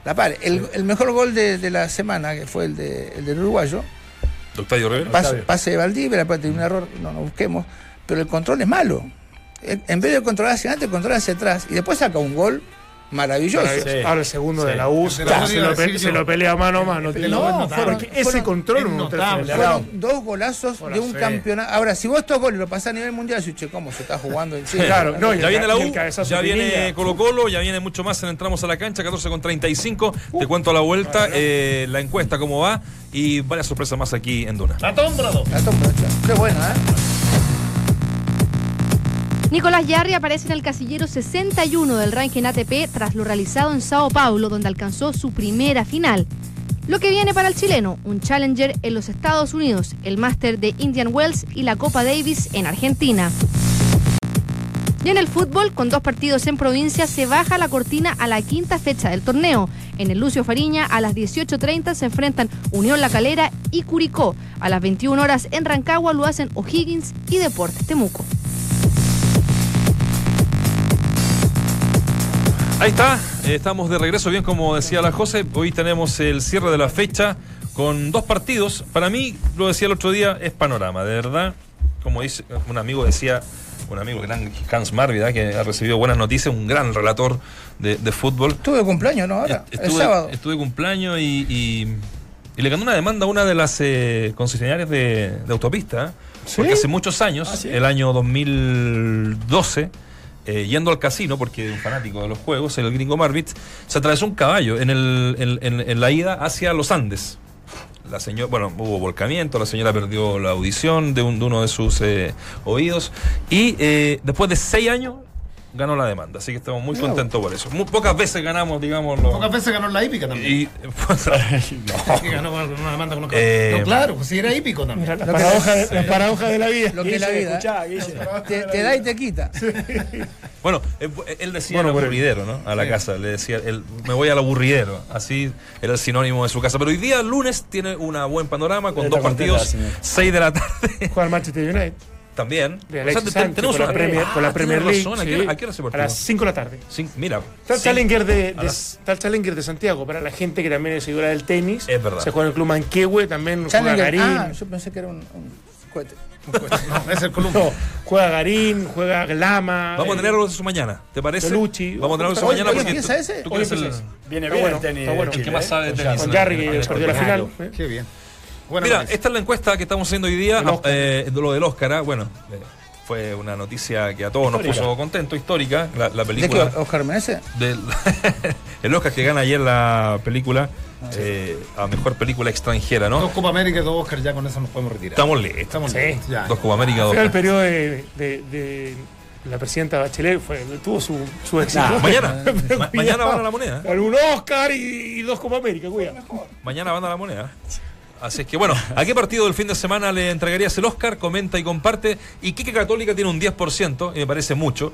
la pare. El, el mejor gol de, de la semana, que fue el, de, el del uruguayo, Octavio Rivera. pase, pase de Valdivia, la parte de un error, no nos busquemos, pero el control es malo. En en vez de controlar hacia adelante, controla hacia atrás y después saca un gol maravilloso. Ahora, Sí. ahora el segundo de Sí. la U se, de la U se iba a lo, pe- decir se yo. lo pelea mano a mano. No, no, fueron- porque ese fueron- control es no Fueron dos golazos de un sí. campeonato. Ahora, si vos estos goles lo pasás a nivel mundial, decís, che, ¿cómo se está jugando en Chile? Claro, no, Ya viene la U, ya viene. Colo Colo, ya viene mucho más en Entramos a la Cancha, 14 con 35. Te cuento a la vuelta eh, la encuesta, cómo va y varias sorpresas más aquí en Duna. La. La Qué buena, ¿eh? Nicolás Yarri aparece en el casillero 61 del ranking ATP tras lo realizado en Sao Paulo, donde alcanzó su primera final. Lo que viene para el chileno, un Challenger en los Estados Unidos, el Master de Indian Wells y la Copa Davis en Argentina. Y en el fútbol, con dos partidos en provincia, se baja la cortina a la quinta fecha del torneo. En el Lucio Fariña, a las 18.30 se enfrentan Unión La Calera y Curicó. A las 21 horas en Rancagua lo hacen O'Higgins y Deportes Temuco. Ahí está, estamos de regreso, bien como decía la José. Hoy tenemos el cierre de la fecha con dos partidos. Para mí, lo decía el otro día, es panorama, de verdad. Como dice un amigo decía, un amigo gran Hans Marvida, que ha recibido buenas noticias, un gran relator de, de fútbol. Estuve de cumpleaños, ¿no? Ahora, el Estuve, sábado. estuve de cumpleaños y, y- y le ganó una demanda a una de las eh, concesionarias de, de autopista. ¿eh? Porque hace muchos años, Ah, ¿sí? el año 2012, eh, yendo al casino, porque es un fanático de los juegos, el gringo Marvit, se atravesó un caballo en, el, en la ida hacia los Andes. La señora, bueno, hubo volcamiento, la señora perdió la audición de, un- de uno de sus eh, oídos y eh, después de seis años ganó la demanda. Así que estamos muy contentos por eso. Muy pocas veces ganamos, digamos, los... Pocas veces ganó la hípica también. Y, Que ganó con una demanda con los Eh, No, claro, pues sí era hípico también. La, paradoja de, la paradoja de la vida. Lo que es la vida. Te, te da y te quita. Bueno, él decía Bueno, el aburridero, ¿no? A la casa. Le decía, él, me voy al aburridero. Así era el sinónimo de su casa. Pero hoy día, lunes, tiene un buen panorama con dos partidos. 6 de la tarde Juega el Manchester United. También. De O sea, Sánchez, tenemos por la una- Premier, por la Ah, Premier League. razón. ¿A sí. qué hora- ¿A qué hora se A partido? las 5 de la tarde. Sí, mira. Está el sí, Challenger de, a de- las- está el Challenger de Santiago para la gente que también es seguidora del tenis. Es verdad. Se juega en el Club Manquehue, también juega Challenger. Garín. Ah, yo pensé que era un, un cohete. No, es el Columbia. No, juega Garín, juega Glama. Vamos a eh, tener algo de eso mañana. ¿Te parece? Pelucci. Vamos a tener algo de eso mañana porque empieza ese, tú hoy el- Viene bien bueno, el tenis. Chile, más ¿eh? sabe de Con tenis. Con Jarry perdió la final. ¿eh? Qué bien. Mira, esta es la encuesta que estamos haciendo hoy día, Oscar. eh, de lo del Oscar. ah, Bueno, eh, fue una noticia que a todos nos puso contentos, histórica, la, la ¿De qué? película. ¿Oscar Menezes? del el Oscar que gana ayer la película eh, a mejor película extranjera, Dos ¿no? Copa América y dos Oscar, ya con eso nos podemos retirar. Estamos listos. Estamos Sí. listos, ya. Dos Copa América, dos. Fue el Oscar. periodo de, de- de la presidenta Bachelet, fue, tuvo su, su éxito. Nah, Mañana, ma- mañana van a la moneda. Algún Oscar y, y dos Copa América, cuidado. Mañana van a la moneda. Así es que bueno, ¿a qué partido del fin de semana le entregarías el Oscar? Comenta y comparte. Y Quique Católica tiene un 10%, y me parece mucho,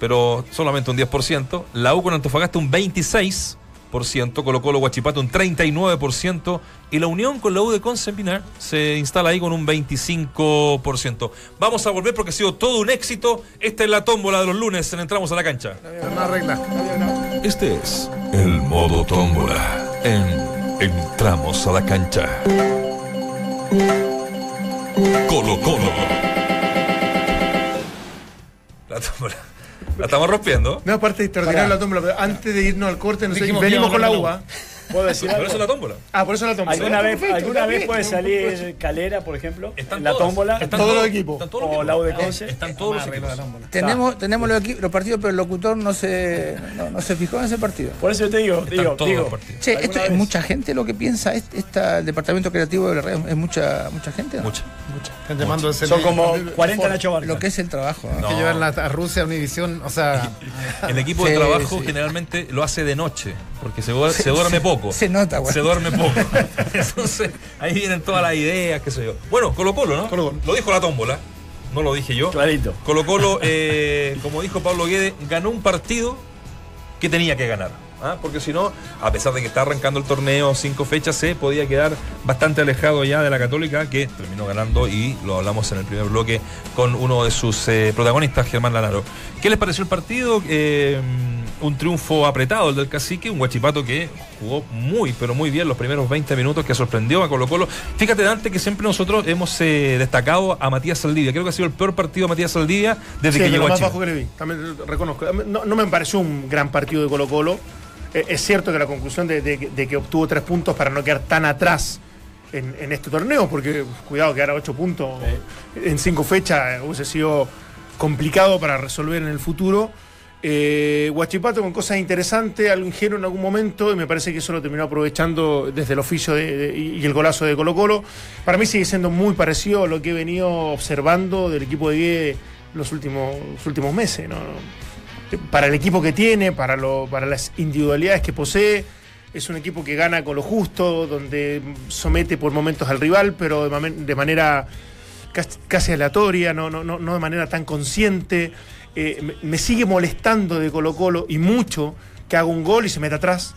pero solamente un 10%. La U con Antofagasta un 26%, Colo Colo Guachipato un 39%, y la Unión con la U de Conce en Pinar se instala ahí con un 25%. Vamos a volver porque ha sido todo un éxito. Esta es la tómbola de los lunes en Entramos a la Cancha. Este es el modo tómbola en Entramos a la cancha. Colo Colo. La tómbola. La estamos rompiendo. No, aparte de extraordinario la tómbola, pero antes de irnos al corte, no sé, Dijimos que venimos íbamos con la con la uva. ¿Puedo decir Por algo? eso la tómbola. Ah, por eso la tómbola. ¿Alguna vez, Perfecto, alguna vez puede salir Calera, por ejemplo? Están en la tómbola. Están todos los equipos. Están todos los O equipos. la U de Conce. Están todos los equipos. Tenemos, tenemos los equipos, los partidos, pero el locutor no se, no, no se fijó en ese partido. Por eso yo te digo, Están digo, todos digo. los. Che, ¿Alguna esto es mucha gente lo que piensa, es- esta, el departamento creativo de la red es mucha, mucha gente. ¿no? Mucha. Están llamando a ese Son como 40 Nacho Vargas. Lo que es el trabajo. ¿no? No. que llevarla a Rusia, a Univisión, o sea, El equipo de trabajo generalmente lo hace de noche, porque se, duer- se duerme poco. Se nota, güey. Se duerme poco. Entonces, ahí vienen todas las ideas, qué sé yo. Bueno, Colo Colo, ¿no? Lo dijo la tómbola, no lo dije yo. Clarito. Colo Colo, eh, como dijo Pablo Guede, ganó un partido que tenía que ganar. ¿Ah? Porque si no, a pesar de que está arrancando el torneo, cinco fechas, se podía quedar bastante alejado ya de la Católica, que terminó ganando y lo hablamos en el primer bloque con uno de sus eh, protagonistas, Germán Lanaro. ¿Qué les pareció el partido? Eh, un triunfo apretado el del cacique, un Guachipato que jugó muy, pero muy bien los primeros 20 minutos, que sorprendió a Colo Colo. Fíjate, Dante, que siempre nosotros hemos eh, destacado a Matías Saldivia. Creo que ha sido el peor partido de Matías Saldivia desde Sí, que llegó a Chile. bajo que le vi. También reconozco. No, no me pareció un gran partido de Colo Colo. Eh, es cierto que la conclusión de, de- de que obtuvo tres puntos para no quedar tan atrás en, en este torneo, porque cuidado, quedar a ocho puntos en cinco fechas eh, hubiese sido complicado para resolver en el futuro. Eh, Guachipato con cosas interesantes, algo ingenuo en algún momento, y me parece que eso lo terminó aprovechando desde el oficio de- de- y el golazo de Colo Colo. Para mí sigue siendo muy parecido a lo que he venido observando del equipo de Guede los últimos, los últimos meses. ¿no? Para el equipo que tiene, para, lo, para las individualidades que posee, es un equipo que gana con lo justo, donde somete por momentos al rival, pero de, de manera cas- casi aleatoria, no, no, no, no de manera tan consciente. Eh, me, sigue molestando de Colo Colo y mucho que haga un gol y se meta atrás.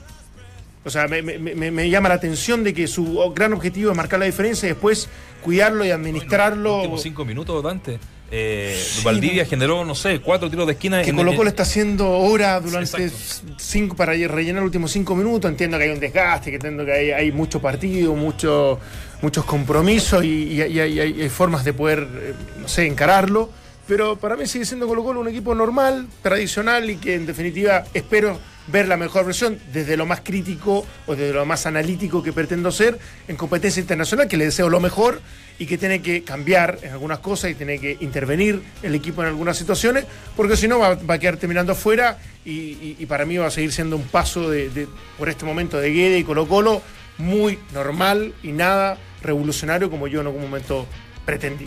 O sea, me, me- llama la atención de que su gran objetivo es marcar la diferencia y después cuidarlo y administrarlo. Últimos cinco minutos, Dante. Eh, Valdivia generó, no sé, cuatro tiros de esquina. que en- Colo en- Colo está haciendo hora durante Exacto. cinco para rellenar los últimos cinco minutos. Entiendo que hay un desgaste, que entiendo que hay, hay mucho partido, mucho, muchos compromisos y, y- y hay, hay- hay formas de poder, eh, no sé, encararlo. Pero para mí sigue siendo Colo Colo un equipo normal, tradicional y que en definitiva espero ver la mejor versión desde lo más crítico o desde lo más analítico que pretendo ser en competencia internacional, que le deseo lo mejor y que tiene que cambiar en algunas cosas y tiene que intervenir el equipo en algunas situaciones, porque si no va, a quedar terminando afuera y, para mí va a seguir siendo un paso de- por este momento de Guede y Colo Colo muy normal y nada revolucionario como yo en algún momento pretendí.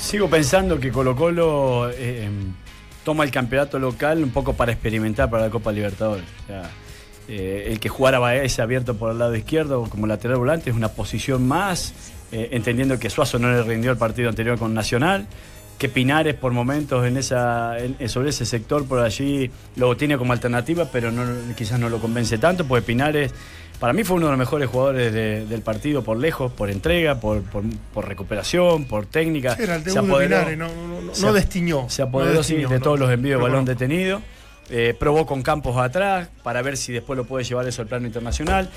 Sigo pensando que Colo Colo eh, em, toma el campeonato local un poco para experimentar para la Copa Libertadores. O sea, eh, el que jugara Baez abierto por el lado izquierdo como lateral volante es una posición más, eh, entendiendo que Suazo no le rindió el partido anterior con Nacional, que Pinares por momentos en esa, sobre ese sector por allí lo tiene como alternativa, pero no, quizás no lo convence tanto, porque Pinares para mí fue uno de los mejores jugadores de- del partido por lejos, por entrega, por, por- por recuperación, por técnica. Era el Se de Pinares, no, no, no- se no destiñó. Se no apoderó sí, destiñó, de no. todos los envíos de balón detenido. Eh, probó con Campos atrás para ver si después lo puede llevar eso al plano internacional.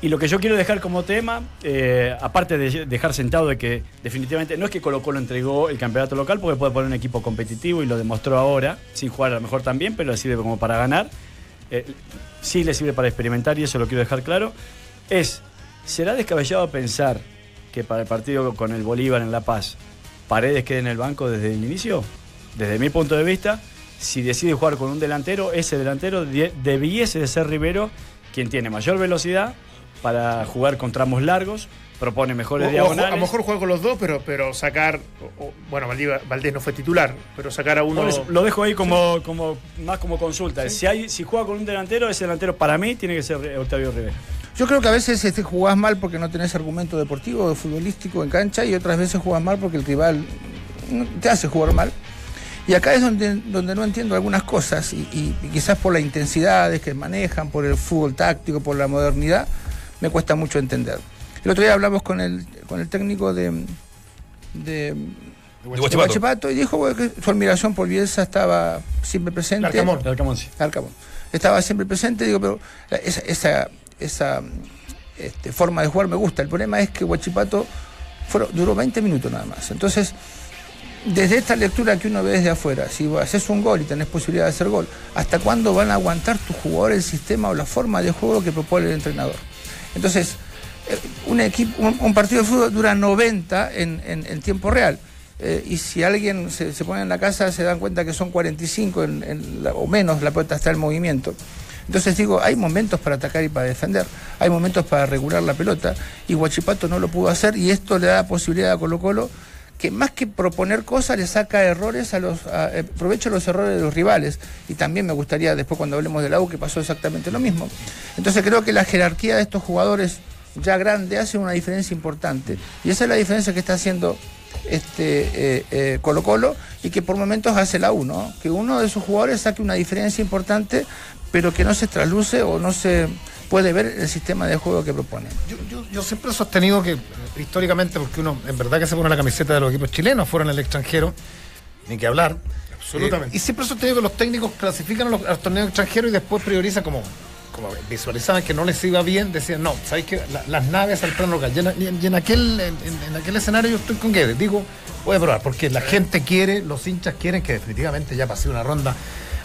Y lo que yo quiero dejar como tema, eh, aparte de dejar sentado de que definitivamente no es que Colo Colo entregó el campeonato local porque puede poner un equipo competitivo y lo demostró ahora, sin jugar a lo mejor también, pero le sirve como para ganar. Eh, sí le sirve para experimentar y eso lo quiero dejar claro. Es, ¿será descabellado pensar que para el partido con el Bolívar en La Paz, Paredes quede en el banco desde el inicio? Desde mi punto de vista, si decide jugar con un delantero, ese delantero debiese de ser Rivero quien tiene mayor velocidad para jugar con tramos largos, propone mejores O- o diagonales. a lo mejor juega con los dos, pero, pero sacar. o- o- bueno, Valdivia- Valdés no fue titular, pero sacar a uno. Lo dejo ahí como, como más como consulta. Si hay, si juega con un delantero, ese delantero para mí tiene que ser Octavio Rivera. Yo creo que a veces este, jugás mal porque no tenés argumento deportivo o futbolístico en cancha y otras veces jugás mal porque el rival te hace jugar mal. Y acá es donde, donde no entiendo algunas cosas y, y- y quizás por las intensidades que manejan, por el fútbol táctico, por la modernidad, me cuesta mucho entender. El otro día hablamos con el, con el técnico de, de, de Huachipato. Huachipato y dijo bueno, que su admiración por Bielsa estaba siempre presente. Larcamón. Larcamón, sí. Arcamón. Estaba siempre presente, digo, pero esa, esa, esa, este, forma de jugar me gusta. El problema es que Huachipato fueron- duró 20 minutos nada más. Entonces, desde esta lectura que uno ve desde afuera, si haces un gol y tenés posibilidad de hacer gol, ¿hasta cuándo van a aguantar tus jugadores el sistema o la forma de juego que propone el entrenador? Entonces, un, equipo, un, partido de fútbol dura 90 en, en- tiempo real. Eh, y si alguien se, se pone en la casa, se dan cuenta que son 45 en- la- o menos, la pelota está en movimiento. Entonces digo, hay momentos para atacar y para defender, hay momentos para regular la pelota, y Huachipato no lo pudo hacer, y esto le da posibilidad a Colo Colo que más que proponer cosas le saca errores a los a- eh, los errores de los rivales y también me gustaría después cuando hablemos del AU que pasó exactamente lo mismo entonces creo que la jerarquía de estos jugadores ya grande hace una diferencia importante y esa es la diferencia que está haciendo este eh, eh, Colo Colo y que por momentos hace la U ¿no? que uno de sus jugadores saque una diferencia importante pero que no se trasluce o no se puede ver el sistema de juego que propone Yo, yo- yo siempre he sostenido que eh, históricamente, porque uno en verdad que se pone la camiseta de los equipos chilenos fuera en el extranjero, ni que hablar. Absolutamente. Eh, y siempre he sostenido que los técnicos clasifican a los, a los torneos extranjeros y después priorizan como, como visualizaban que no les iba bien, decían, no, ¿sabéis que las naves al plano local? Y en, y aquel, en aquel escenario yo estoy con Guedes, digo, voy a probar, porque la gente quiere, los hinchas quieren que definitivamente ya pase una ronda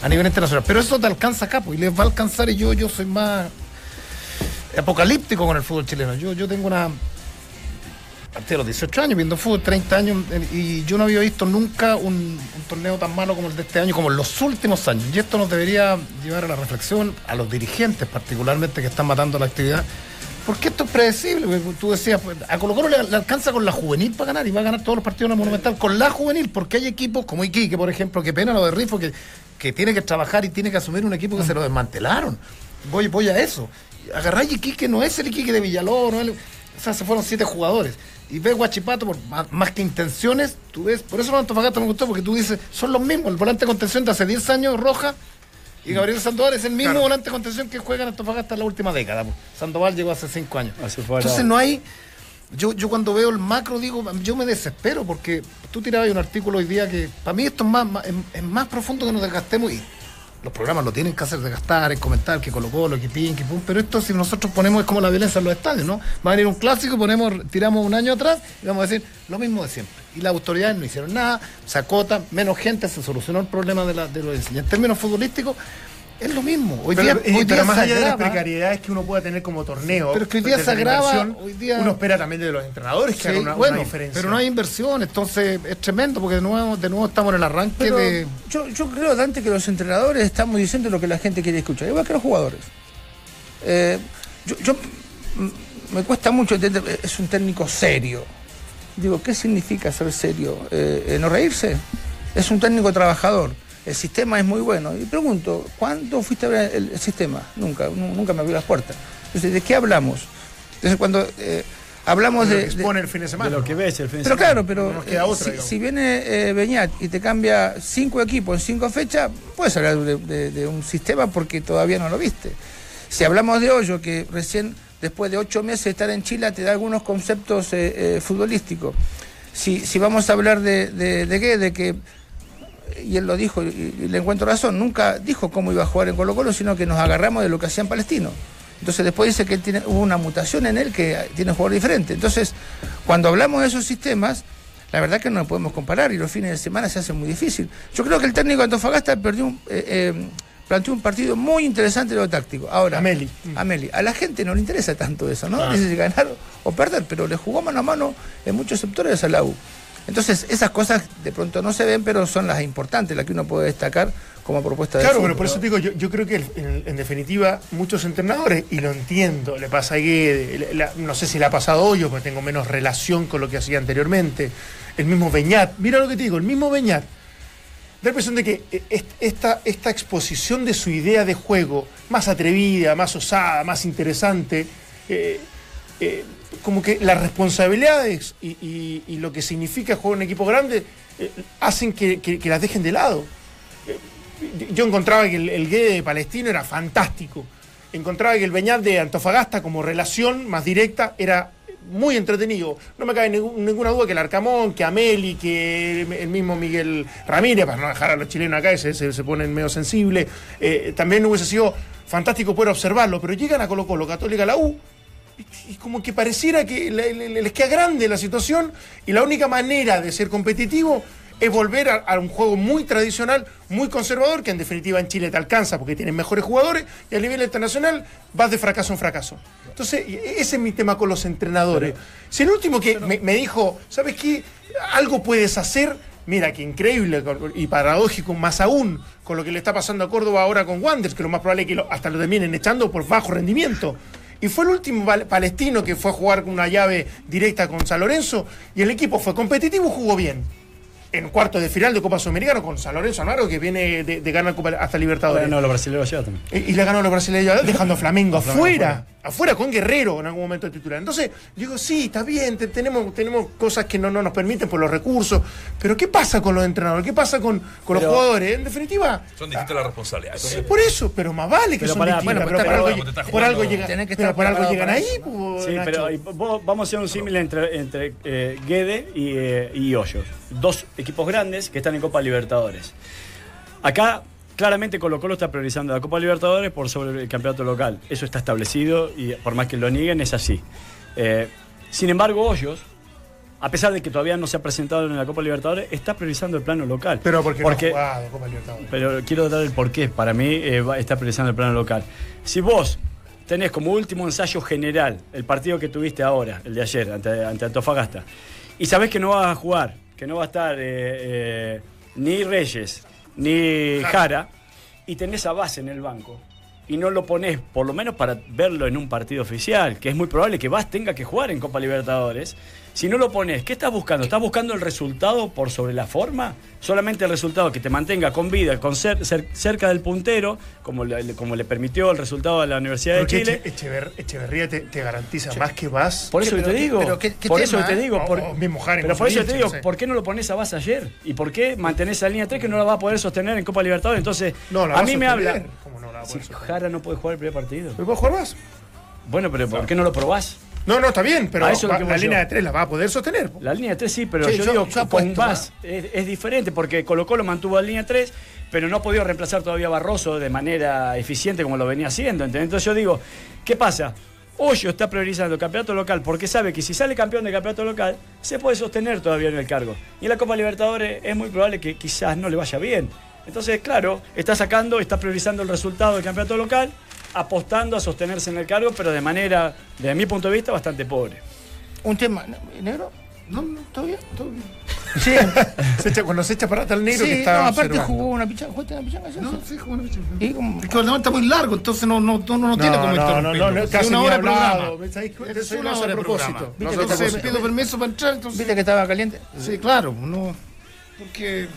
a nivel internacional. Pero eso te alcanza acá, pues, y les va a alcanzar y yo, yo soy más apocalíptico con el fútbol chileno. Yo, yo tengo una partir de los 18 años viendo fútbol, 30 años, eh, y yo no había visto nunca un, torneo tan malo como el de este año, como en los últimos años. Y esto nos debería llevar a la reflexión, a los dirigentes particularmente que están matando la actividad. Porque esto es predecible, tú decías, pues, a Colo Colo le, alcanza con la juvenil para ganar y va a ganar todos los partidos en la Monumental con la juvenil, porque hay equipos como Iquique, por ejemplo, que pena lo de Rifo, que, que tiene que trabajar y tiene que asumir un equipo que se lo desmantelaron. Voy, voy a eso. Agarrar Iquique no es el Iquique de Villalobos, no es el- o sea, se fueron siete jugadores. Y ves Guachipato, por más, más que intenciones, tú ves, por eso los Antofagasta me gustó, porque tú dices, son los mismos, el volante de contención de hace 10 años, Roja, y Gabriel Sandoval es el mismo Claro. volante de contención que juega en Antofagasta en la última década. pues. Sandoval llegó hace 5 años. Entonces no hay, yo, yo cuando veo el macro digo, yo me desespero, porque tú tirabas un artículo hoy día que, para mí esto es más, más- es, es más profundo que nos desgastemos y los programas lo tienen que hacer desgastar, en comentar que Colo Colo, que pin, que pum, pero esto si nosotros ponemos es como la violencia en los estadios, ¿no? Va a venir un clásico, ponemos, tiramos un año atrás y vamos a decir lo mismo de siempre. Y las autoridades no hicieron nada, se acota, menos gente, se solucionó el problema de la, de los y en términos futbolísticos, es lo mismo. Hoy Pero, día, hoy pero día más allá de las agrava- precariedades que uno pueda tener como torneo, Pero es que hoy día se agrava, hoy día- uno espera también de los entrenadores que Sí, hagan una, bueno, una diferencia. pero no hay inversión, entonces es tremendo porque de nuevo, de nuevo estamos en el arranque Pero de... yo, yo creo, Dante, que los entrenadores estamos diciendo lo que la gente quiere escuchar, igual que los jugadores. Eh, yo, me cuesta mucho entender, eh, es un técnico serio. Digo, ¿qué significa ser serio? Eh, eh, ¿No reírse? Es un técnico trabajador. El sistema es muy bueno. Y pregunto, ¿cuándo fuiste a ver el, el sistema? Nunca, nu- nunca me abrió las puertas. Entonces, ¿de qué hablamos? Entonces, cuando eh, hablamos de lo que de- expone el fin de semana. De lo que ves el fin de pero semana. claro, pero No nos queda eh, otra, si, viene eh, Beñat y te cambia cinco equipos en cinco fechas, puedes hablar de, de- de un sistema porque todavía no lo viste. Si hablamos de Hoyo, que recién después de ocho meses de estar en Chile te da algunos conceptos eh, eh, futbolísticos. Si, si vamos a hablar de, de, de qué, de que, y él lo dijo y, y le encuentro razón, nunca dijo cómo iba a jugar en Colo Colo, sino que nos agarramos de lo que hacían Palestino. Entonces después dice que él tiene, hubo una mutación en él que tiene un jugador diferente. Entonces, cuando hablamos de esos sistemas, la verdad que no lo podemos comparar y los fines de semana se hace muy difícil. Yo creo que el técnico de Antofagasta perdió un, eh, eh, planteó un partido muy interesante en lo táctico. Ahora, Ameli. Ameli, a la gente no le interesa tanto eso, ¿no? Ah. Dice ganar o perder, pero le jugó mano a mano en muchos sectores a la U. Entonces, esas cosas de pronto no se ven, pero son las importantes, las que uno puede destacar como propuesta de Claro, fútbol. pero por eso te digo, yo, yo creo que en, en definitiva muchos entrenadores, y lo entiendo, le pasa a Guede, la- no sé si le ha pasado hoy, porque tengo menos relación con lo que hacía anteriormente, el mismo Beñat, mira lo que te digo, el mismo Beñat, da la impresión de que eh, est- esta, esta exposición de su idea de juego, más atrevida, más osada, más interesante, eh, eh, como que las responsabilidades y, lo que significa jugar en equipo grande eh, hacen que- las dejen de lado yo encontraba que el, el gay de Palestino era fantástico. Encontraba que el Beñat de Antofagasta como relación más directa era muy entretenido. No me cabe ninguna duda que el Arcamón, que Ameli, que el mismo Miguel Ramírez, para no dejar a los chilenos acá, se, se, se ponen medio sensibles, eh, también hubiese sido fantástico poder observarlo, pero llegan a Colo Colo, Católica, la U, y, como que pareciera que le- le- le- les queda grande la situación y la única manera de ser competitivo es volver a, a un juego muy tradicional, muy conservador, que en definitiva en Chile te alcanza porque tienen mejores jugadores y a nivel internacional vas de fracaso en fracaso. Entonces, y ese es mi tema con los entrenadores. Si el último que me, me dijo, ¿sabes qué? Algo puedes hacer, mira, que increíble y paradójico más aún con lo que le está pasando a Córdoba ahora con Wanderers, que lo más probable es que lo- hasta lo terminen echando por bajo rendimiento. Y fue el último pal- palestino que fue a jugar con una llave directa con San Lorenzo y el equipo fue competitivo y jugó bien. En cuarto de final de Copa Sudamericana con San Lorenzo Amaro, que viene de, de ganar Copa hasta Libertadores. Los brasileños allá también. Y, y le ganó a los brasileños dejando A Flamengo afuera. Afuera con Guerrero en algún momento de titular. Entonces, digo, sí, está bien, te- tenemos, tenemos cosas que no, no nos permiten por los recursos, pero ¿qué pasa con los entrenadores? ¿Qué pasa con, con los jugadores? En definitiva, Son distintas las responsabilidades. sí, por eso, pero más vale que Pero son pará, distintas. bueno, pero pero por algo, algo llegan, que pero estar por algo llegan para ahí, pues, Sí, Nacho. pero y vos- vamos a hacer un símil entre, entre eh, Guede y, eh, y Hoyos. Dos equipos grandes que están en Copa Libertadores. Acá, claramente, Colo Colo está priorizando la Copa Libertadores por sobre el campeonato local. Eso está establecido y por más que lo nieguen, es así. Eh, sin embargo, Hoyos, a pesar de que todavía no se ha presentado en la Copa Libertadores, está priorizando el plano local. Pero porque, Porque- no ha jugado Copa Libertadores. pero quiero dar el porqué. Para mí eh, está priorizando el plano local. Si vos tenés como último ensayo general el partido que tuviste ahora, el de ayer, ante, ante Antofagasta, y sabés que no vas a jugar, que no va a estar eh, ni Reyes ni Jara, y tenés a base en el banco, y no lo ponés, por lo menos para verlo en un partido oficial, que es muy probable que Vas tenga que jugar en Copa Libertadores. Si no lo pones, ¿qué estás buscando? ¿Estás buscando el resultado por sobre la forma? Solamente el resultado que te mantenga con vida, con cer- cer- cerca del puntero, como le, como le permitió el resultado a la Universidad de Chile. Eche- Echever- Echeverría te, te garantiza más que vas. Por eso te pero digo, pero qué- qué por eso te eh? digo, por- o pero por eso te digo, no sé. ¿por qué no lo pones a base ayer? ¿Y por qué mantenés esa línea 3 que no la va a poder sostener en Copa Libertadores? Entonces, No, la a vas mí me habla. ¿Cómo no la vas Si? Jara no puede jugar el primer partido. ¿Me puedo jugar más? Bueno, pero ¿por qué no lo probás? No, no, está bien, pero eso va- la línea de tres la va a poder sostener. La línea 3 sí, pero Sí, yo, yo- digo, yo con es, es diferente porque Colo Colo mantuvo la línea 3, pero no ha podido reemplazar todavía a Barroso de manera eficiente como lo venía haciendo. ¿entendés? Entonces yo digo, ¿qué pasa? Hoyo está priorizando el campeonato local porque sabe que si sale campeón del campeonato local, se puede sostener todavía en el cargo. Y en la Copa Libertadores es muy probable que quizás no le vaya bien. Entonces, claro, está sacando, está priorizando el resultado del campeonato local, apostando a sostenerse en el cargo, pero de manera, desde mi punto de vista, bastante pobre. Un tema, ¿negro? No, no, todo bien, todo bien. Sí, Se echa- cuando se echa para atrás el negro que está no, aparte observando. jugó una pichanga, ¿jugaste una pichanga? ¿sí? No, sí, como una pichanga. Y como- Es que el está muy largo, entonces no, no, no, no, no tiene No, como no, no, no, Es casi una hora de. Es una hora a de propósito. Entonces pido permiso para entrar, entonces... ¿Viste que estaba caliente? Sí, claro, no... Porque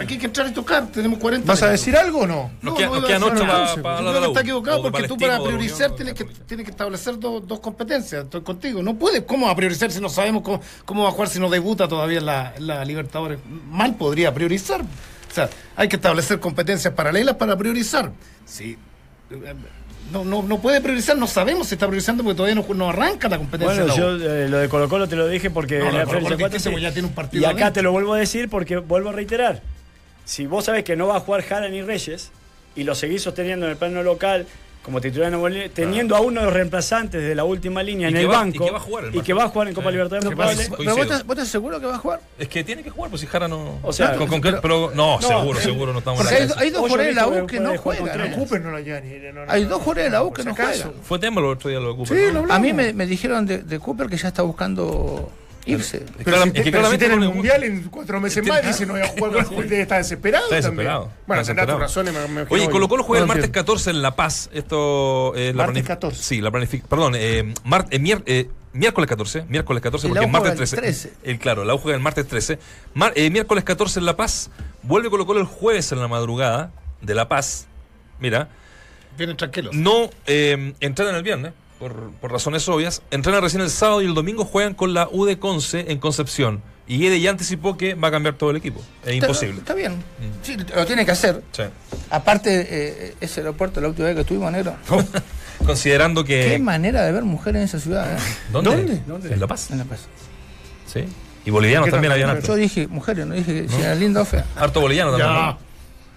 aquí hay que entrar y tocar, tenemos 40 ¿Vas a decir algo o no? Nos queda- nos iba a quedan decir ocho nada. para- hablar de está equivocado porque tú para priorizar tienes que, tienes establecer dos, dos competencias. Estoy contigo. No puedes. ¿Cómo va a priorizar si no sabemos cómo, cómo va a jugar si no debuta todavía en la, la Libertadores? Mal podría priorizar. O sea, hay que establecer competencias paralelas para priorizar. Sí. No, no, no puede priorizar, no sabemos si está priorizando porque todavía no, no arranca la competencia. Bueno, yo eh, lo de Colo Colo te lo dije porque No, la no, Colo-Colo fecha que cuatro existe, sí. porque ya tiene un partido Y acá te lo vuelvo a decir porque vuelvo a reiterar. Si vos sabés que no va a jugar Jara ni Reyes y lo seguís sosteniendo en el plano local como titular de Nuevo León, teniendo a uno de los reemplazantes de la última línea Y en el va- y banco que va a jugar el y que va a jugar en Copa Sí. Libertadores, probable. ¿Pero vos estás, vos estás seguro que va a jugar? Es que tiene que jugar, pues si Jara no. O sea, con, con qué- pero- pero, no, No, seguro, eh, seguro no estamos Porque en hay, la hay dos jugadores de la U que no juegan. contra. Cooper no lo lleva ni. no, no, Hay no, dos jugadores de la U que no juegan. Fue tema el otro día lo de Cooper. Sí, ¿no? lo hablamos. A mí me, me dijeron de, de Cooper que ya está buscando irse. Es que Pero, claramente- si, es que te- pero si claramente tiene el mundial en cuatro meses más, dice no voy a jugar con el está desesperado. Está también. desesperado. Bueno, Está tendrá tus razones, me, me Oye, Colo Colo juega el martes entiendo. 14 en La Paz. Esto es la Martes planific- 14. Sí, la planific- Perdón, eh, mar- eh, mier- eh, miércoles 14. Miércoles 14 Y la porque es martes juega el 13. 13. El, claro, la U juega el martes 13. Mar- eh, miércoles 14 en La Paz. Vuelve Colo Colo el jueves en la madrugada de La Paz. Mira, Vienen tranquilos. no eh, entrenan el viernes. Por, por razones obvias, entrenan recién el sábado y el domingo juegan con la U de Conce en Concepción. Y Guede ya anticipó que va a cambiar todo el equipo. Es imposible. Está bien. Sí, lo tiene que hacer. Sí. Aparte, eh, ese aeropuerto, la última vez que estuvimos, negro. Considerando que. Qué manera de ver mujeres en esa ciudad, ¿eh? ¿Dónde? En La Paz. En La Paz. Sí. Y bolivianos ¿Qué también tal? habían Yo harto. dije mujeres, no dije si era linda o fea. Harto boliviano también. Ya. ¿no?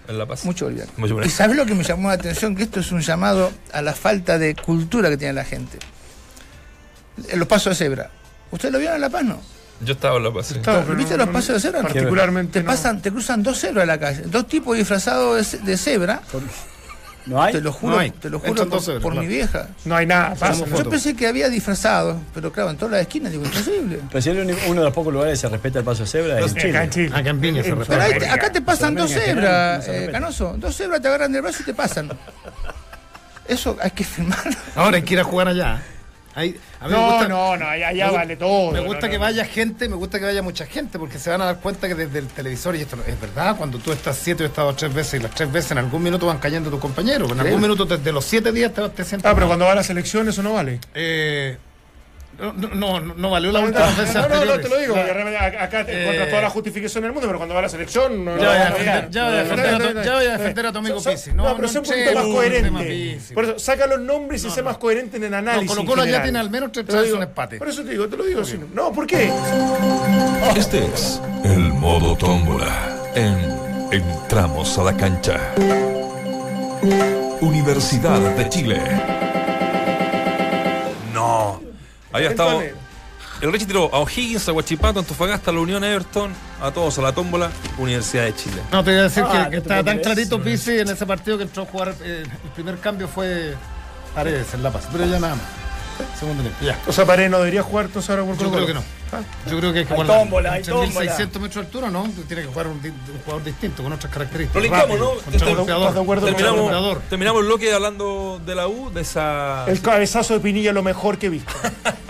En La Paz. Mucho boliviano. Mucho ¿Y sabes lo que me llamó la atención? Que esto es un llamado a la falta de cultura que tiene la gente. En los pasos de cebra. ¿Ustedes lo vieron en La Paz, no? Yo estaba en La Paz. sí. Estaba, pero ¿Viste no- los no- pasos de cebra? Particularmente. Te no. pasan, te cruzan dos cebras en la calle, dos tipos disfrazados de cebra. ¿No hay? Te lo juro, No hay. te lo juro por, mi vieja. No hay nada. pasa. Yo pensé que había disfrazados, pero claro, en todas las esquinas, digo, imposible. Pero si uno de los pocos lugares que se respeta el paso de cebra es en Acá en Chile. Chile. Acá en se respeta. Pero ahí te- acá te pasan dos cebras, eh. Canoso. Dos cebras te agarran del brazo y te pasan. Eso hay que firmarlo. Ahora hay que ir a jugar allá. Ahí, a mí me No, gusta- no, no, allá, allá me gu- vale todo. Me gusta no, que no. vaya gente, me gusta que vaya mucha gente, porque se van a dar cuenta que desde el televisor, y esto no- es verdad, cuando tú estás siete, yo he estado tres veces, y las tres veces en algún minuto van cayendo tus compañeros. En algún minuto, desde los siete días te, te sientes. Ah, pero mal. cuando va a la selección eso no vale. Eh, no, no, no, no valió la No, última no, no, no, te lo digo, porque realmente acá te Eh, encuentras toda la justificación del mundo, pero cuando va a la selección no Ya voy a no, defender- no, ya voy a no, defender no, tu- no, no, ya voy a no. defender a tu amigo Pizzi. No, No, pero no sé un poquito más en coherente. Por eso, saca los nombres y sé más coherente en el análisis. Colo en Colo ya tiene al menos tres chances un empate. Por eso te digo, te lo digo. No, ¿por qué? Este es el modo tómbola en Entramos a la cancha. Universidad de Chile. Había estado. El Richie tiró a O'Higgins, a Huachipato, a Antofagasta, a la Unión Everton, a todos a la tómbola, Universidad de Chile. No, te voy a decir Ah, que, ¿no que te estaba tan clarito Pizzi en ese partido que entró a jugar. eh, el primer cambio fue Paredes en La Paz, pero ya nada más. Segundo tiempo, ya. O sea, Paredes no debería jugar entonces ahora por Yo creo que no. Ah. Yo creo que hay que Hay guardar tómbola, hay 3.600 metros de altura, ¿no? Tiene que jugar un, jugador distinto, con otras características. Lo linkamos, ¿no? Contra Este- el golpeador. ¿Estás de acuerdo con contra el Terminamos, golpeador. terminamos el bloque hablando de la U, de esa. El cabezazo de Pinilla es lo mejor que he visto.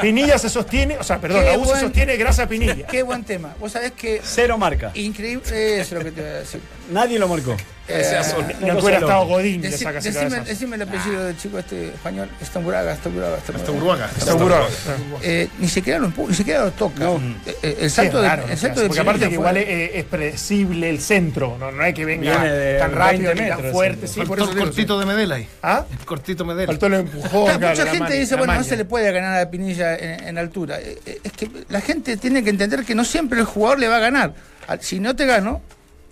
Pinilla se sostiene, o sea, perdón, Qué la U se sostiene gracias a Pinilla. Qué buen tema. Vos sabés que Cero marca. increíble. Eso es lo que te voy a decir. Nadie lo marcó. Eh, aunque hubiera estado Godín, le Deci- saca ese decime, decime el apellido del chico este español. Estamburaga, Estamburaga, Está Estamburaga. Uruguaga. Seguro. Eh, ni siquiera lo ni siquiera lo toca. Eh, eh, el Sí, salto de, el no salto de porque aparte que igual es, es predecible el centro, no, no hay que venga de tan rápido 20 ni tan fuerte. sí. Faltó eso el cortito de Medela ahí. ¿Ah? El cortito Medela. Faltó el empujón. Claro, claro, mucha gente mani- dice, bueno, no se le puede ganar a Pinilla en, en altura. Eh, eh, Es que la gente tiene que entender que no siempre el jugador le va a ganar. Si no te gano,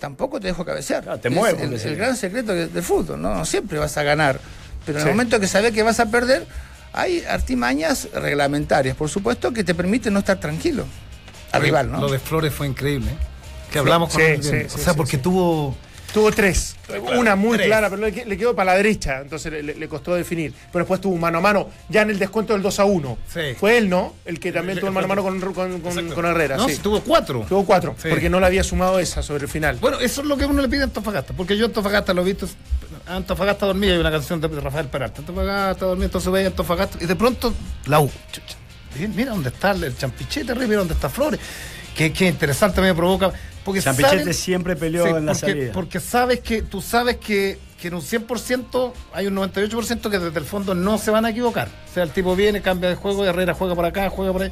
tampoco te dejo cabecear. Claro, te Es mueve, el, gran secreto de- del fútbol, ¿no? No siempre vas a ganar. Pero en Sí. el momento que sabes que vas a perder, hay artimañas reglamentarias, por supuesto, que te permiten no estar tranquilo. Al rival, ¿no? Lo de Flores fue increíble. ¿eh? Que hablamos con Sí, él. O sea, porque tuvo. Tuvo tres. Una muy Tres. clara, pero le, que- le quedó para la derecha, entonces le, costó definir. Pero después tuvo un mano a mano, ya en el descuento del 2 a 1. Sí. Fue él, ¿no? El que también tuvo el mano a mano con, con- con- con Herrera. No, sí. tuvo cuatro. Tuvo cuatro, Sí. porque no le había sumado esa sobre el final. Bueno, eso es lo que uno le pide a Antofagasta, porque yo a Antofagasta lo he visto. Antofagasta dormía, hay una canción de Rafael Peralta. Antofagasta dormía, entonces veía Antofagasta y de pronto la U. Mira dónde está el champichete, arriba, mira dónde está Flores. Qué, qué interesante me provoca. Porque Champichete saben- siempre peleó Sí, en la porque, salida. Porque sabes que, tú sabes que, que en un 100% hay un 98% que desde el fondo no se van a equivocar. O sea, el tipo viene, cambia de juego, Herrera juega por acá, juega por ahí.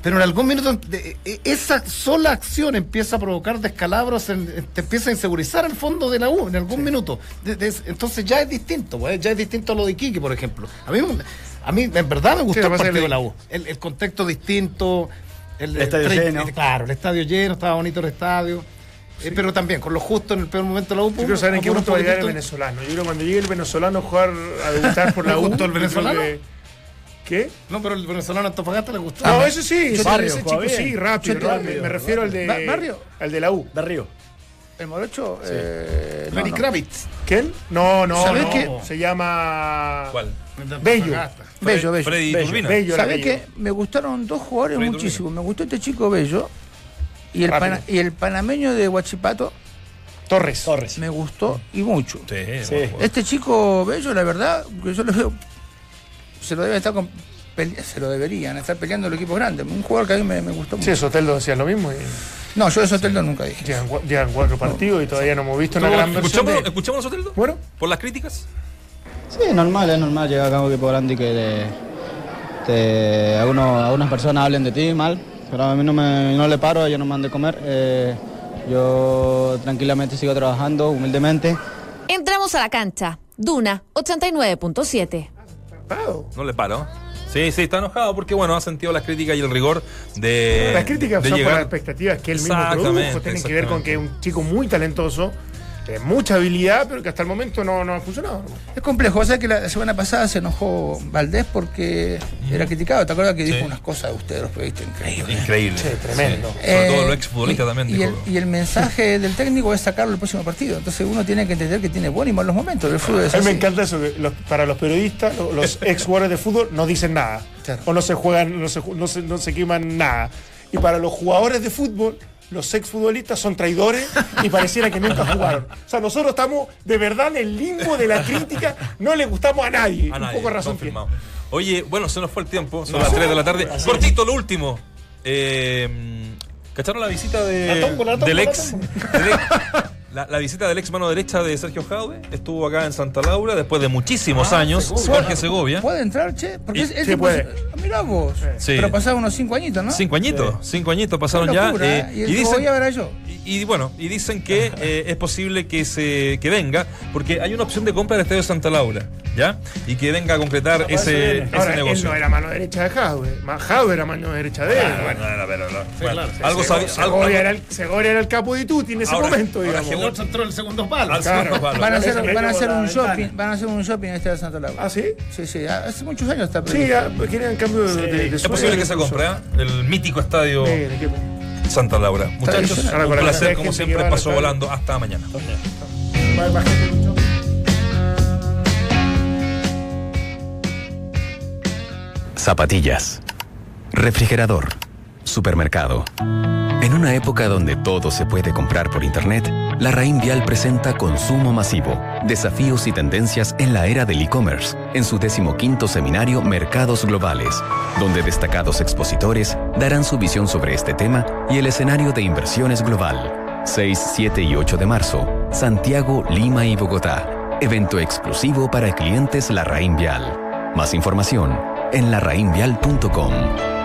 Pero en algún minuto de- e- esa sola acción empieza a provocar descalabros, te empieza a insegurizar el fondo de la U en algún minuto. De- de- entonces ya es distinto, pues, ya es distinto a lo de Iquique, por ejemplo. A mí, a mí en verdad me gustó lo el partido de la U. El, el contexto distinto. El, El estadio tre- lleno. Claro, el estadio lleno, estaba bonito el estadio. Eh, pero también, con lo justo en el peor momento de la U. Yo quiero saber en qué punto va a llegar el venezolano. Yo creo que cuando llegue el venezolano a jugar, a debutar por la ¿Le U. el yo venezolano? que- ¿Qué? No, pero el venezolano Antofagasta le gustó. No, eso sí, ese, Barrio, ese chico sí, rápido. Yo ¿no? Me, me refiero al de, Ba- Barrio. al de la U. De Río. El morocho. eh, no, Lenny no. Kravitz. ¿Quién? No, no, ¿Sabés no. qué? Se llama. ¿Cuál? Bello. Bello, bello. Freddy Bello, Turbina. Bello, era ¿Sabés qué? Me gustaron dos jugadores Freddy muchísimo. Me gustó este chico Bello y el, Rápido. pana- y el panameño de Huachipato Torres. Torres. me gustó y mucho. Sí, Sí. Este chico Bello, la verdad, que yo lo veo, se lo debe estar con- se lo deberían estar peleando los equipos grandes. Un jugador que a mí me, me gustó Sí, mucho. Soteldo decía lo mismo. Y No, yo de Soteldo nunca dije. llegan, llegan cuatro partidos y todavía no hemos visto una gran versión. ¿Escuchamos, de- ¿Escuchamos a Soteldo? Bueno, ¿Por las críticas? Sí, normal, es normal llegar acá a un equipo grande y que te, te- algunos, algunas personas hablen de ti mal, pero a mí no, me, no le paro, ellos no me han de comer. eh, yo tranquilamente sigo trabajando, humildemente. Entramos a la cancha. Duna 89.7. No le paro. Sí, sí, está enojado porque, bueno, ha sentido las críticas y el rigor de. las críticas de son por llegar- las expectativas que él mismo produjo. Tienen que ver con que es un chico muy talentoso, de mucha habilidad, pero que hasta el momento no, no ha funcionado. Es complejo. O sea que la semana pasada se enojó Valdés porque era criticado. ¿Te acuerdas que dijo Sí. unas cosas de ustedes, los periodistas? Increíbles. Increíble. Sí, tremendo. Sobre todo Eh, los exfutbolistas y- también. Y dijo. el, y el mensaje del técnico es sacarlo el próximo partido. Entonces uno tiene que entender que tiene buenos y malos momentos. El fútbol es A mí me encanta eso, que los- para los periodistas, lo- los ex jugadores de fútbol no dicen nada. Claro. O no se juegan, no se, no, se, no se queman nada. Y para los jugadores de fútbol, los exfutbolistas son traidores y pareciera que nunca jugaron. O sea, nosotros estamos de verdad en el limbo de la crítica, no le gustamos a nadie. A Un poco razón. Oye, bueno, se nos fue el tiempo, son las 3 de la tarde. Cortito, lo último. Eh, ¿Cacharon la visita de, La tómbola, la tómbola, del la ex? del ex- la, la visita del ex mano derecha de Sergio Jaude estuvo acá en Santa Laura después de muchísimos Ah, años. Jorge Segovia. ¿Puede entrar, che? Porque Y- es, es sí puede. Mirá vos. Sí. Pero pasaron unos cinco añitos, ¿no? Cinco añitos, cinco añitos pasaron ya. eh, ¿eh? Y y el dicen, Segovia verá yo. y, y bueno, y dicen que eh, es posible que se que venga, porque hay una opción de compra del Estadio Santa Laura, ¿ya? Y que venga a concretar ese, ese Ahora, él negocio. no era mano derecha de Jadwe. Jadwe era mano derecha de él. Ah, Bueno, bueno, pero no. Bueno, claro, sí, algo Segovia, algo- era el, Segovia era el capo de Tuti en ese Ahora- momento, ahora digamos. El otro entró en el segundo palo. Van a hacer, van a un shopping, van a hacer un shopping en este de Santa Laura. ¿Ah, sí? Sí, sí, hace muchos años está Sí, quieren cambio de, de, de Es posible que se compre ¿eh? el mítico estadio Santa Laura. Muchachos, un placer como siempre estadio. volando hasta mañana. Zapatillas. Refrigerador. Supermercado. En una época donde todo se puede comprar por Internet, la Raín Vial presenta Consumo Masivo, desafíos y tendencias en la era del e-commerce, en su decimoquinto seminario Mercados Globales, donde destacados expositores darán su visión sobre este tema y el escenario de inversiones global. 6, 7 y 8 de marzo, Santiago, Lima y Bogotá. Evento exclusivo para clientes La Raín Vial. Más información en larraínvial.com.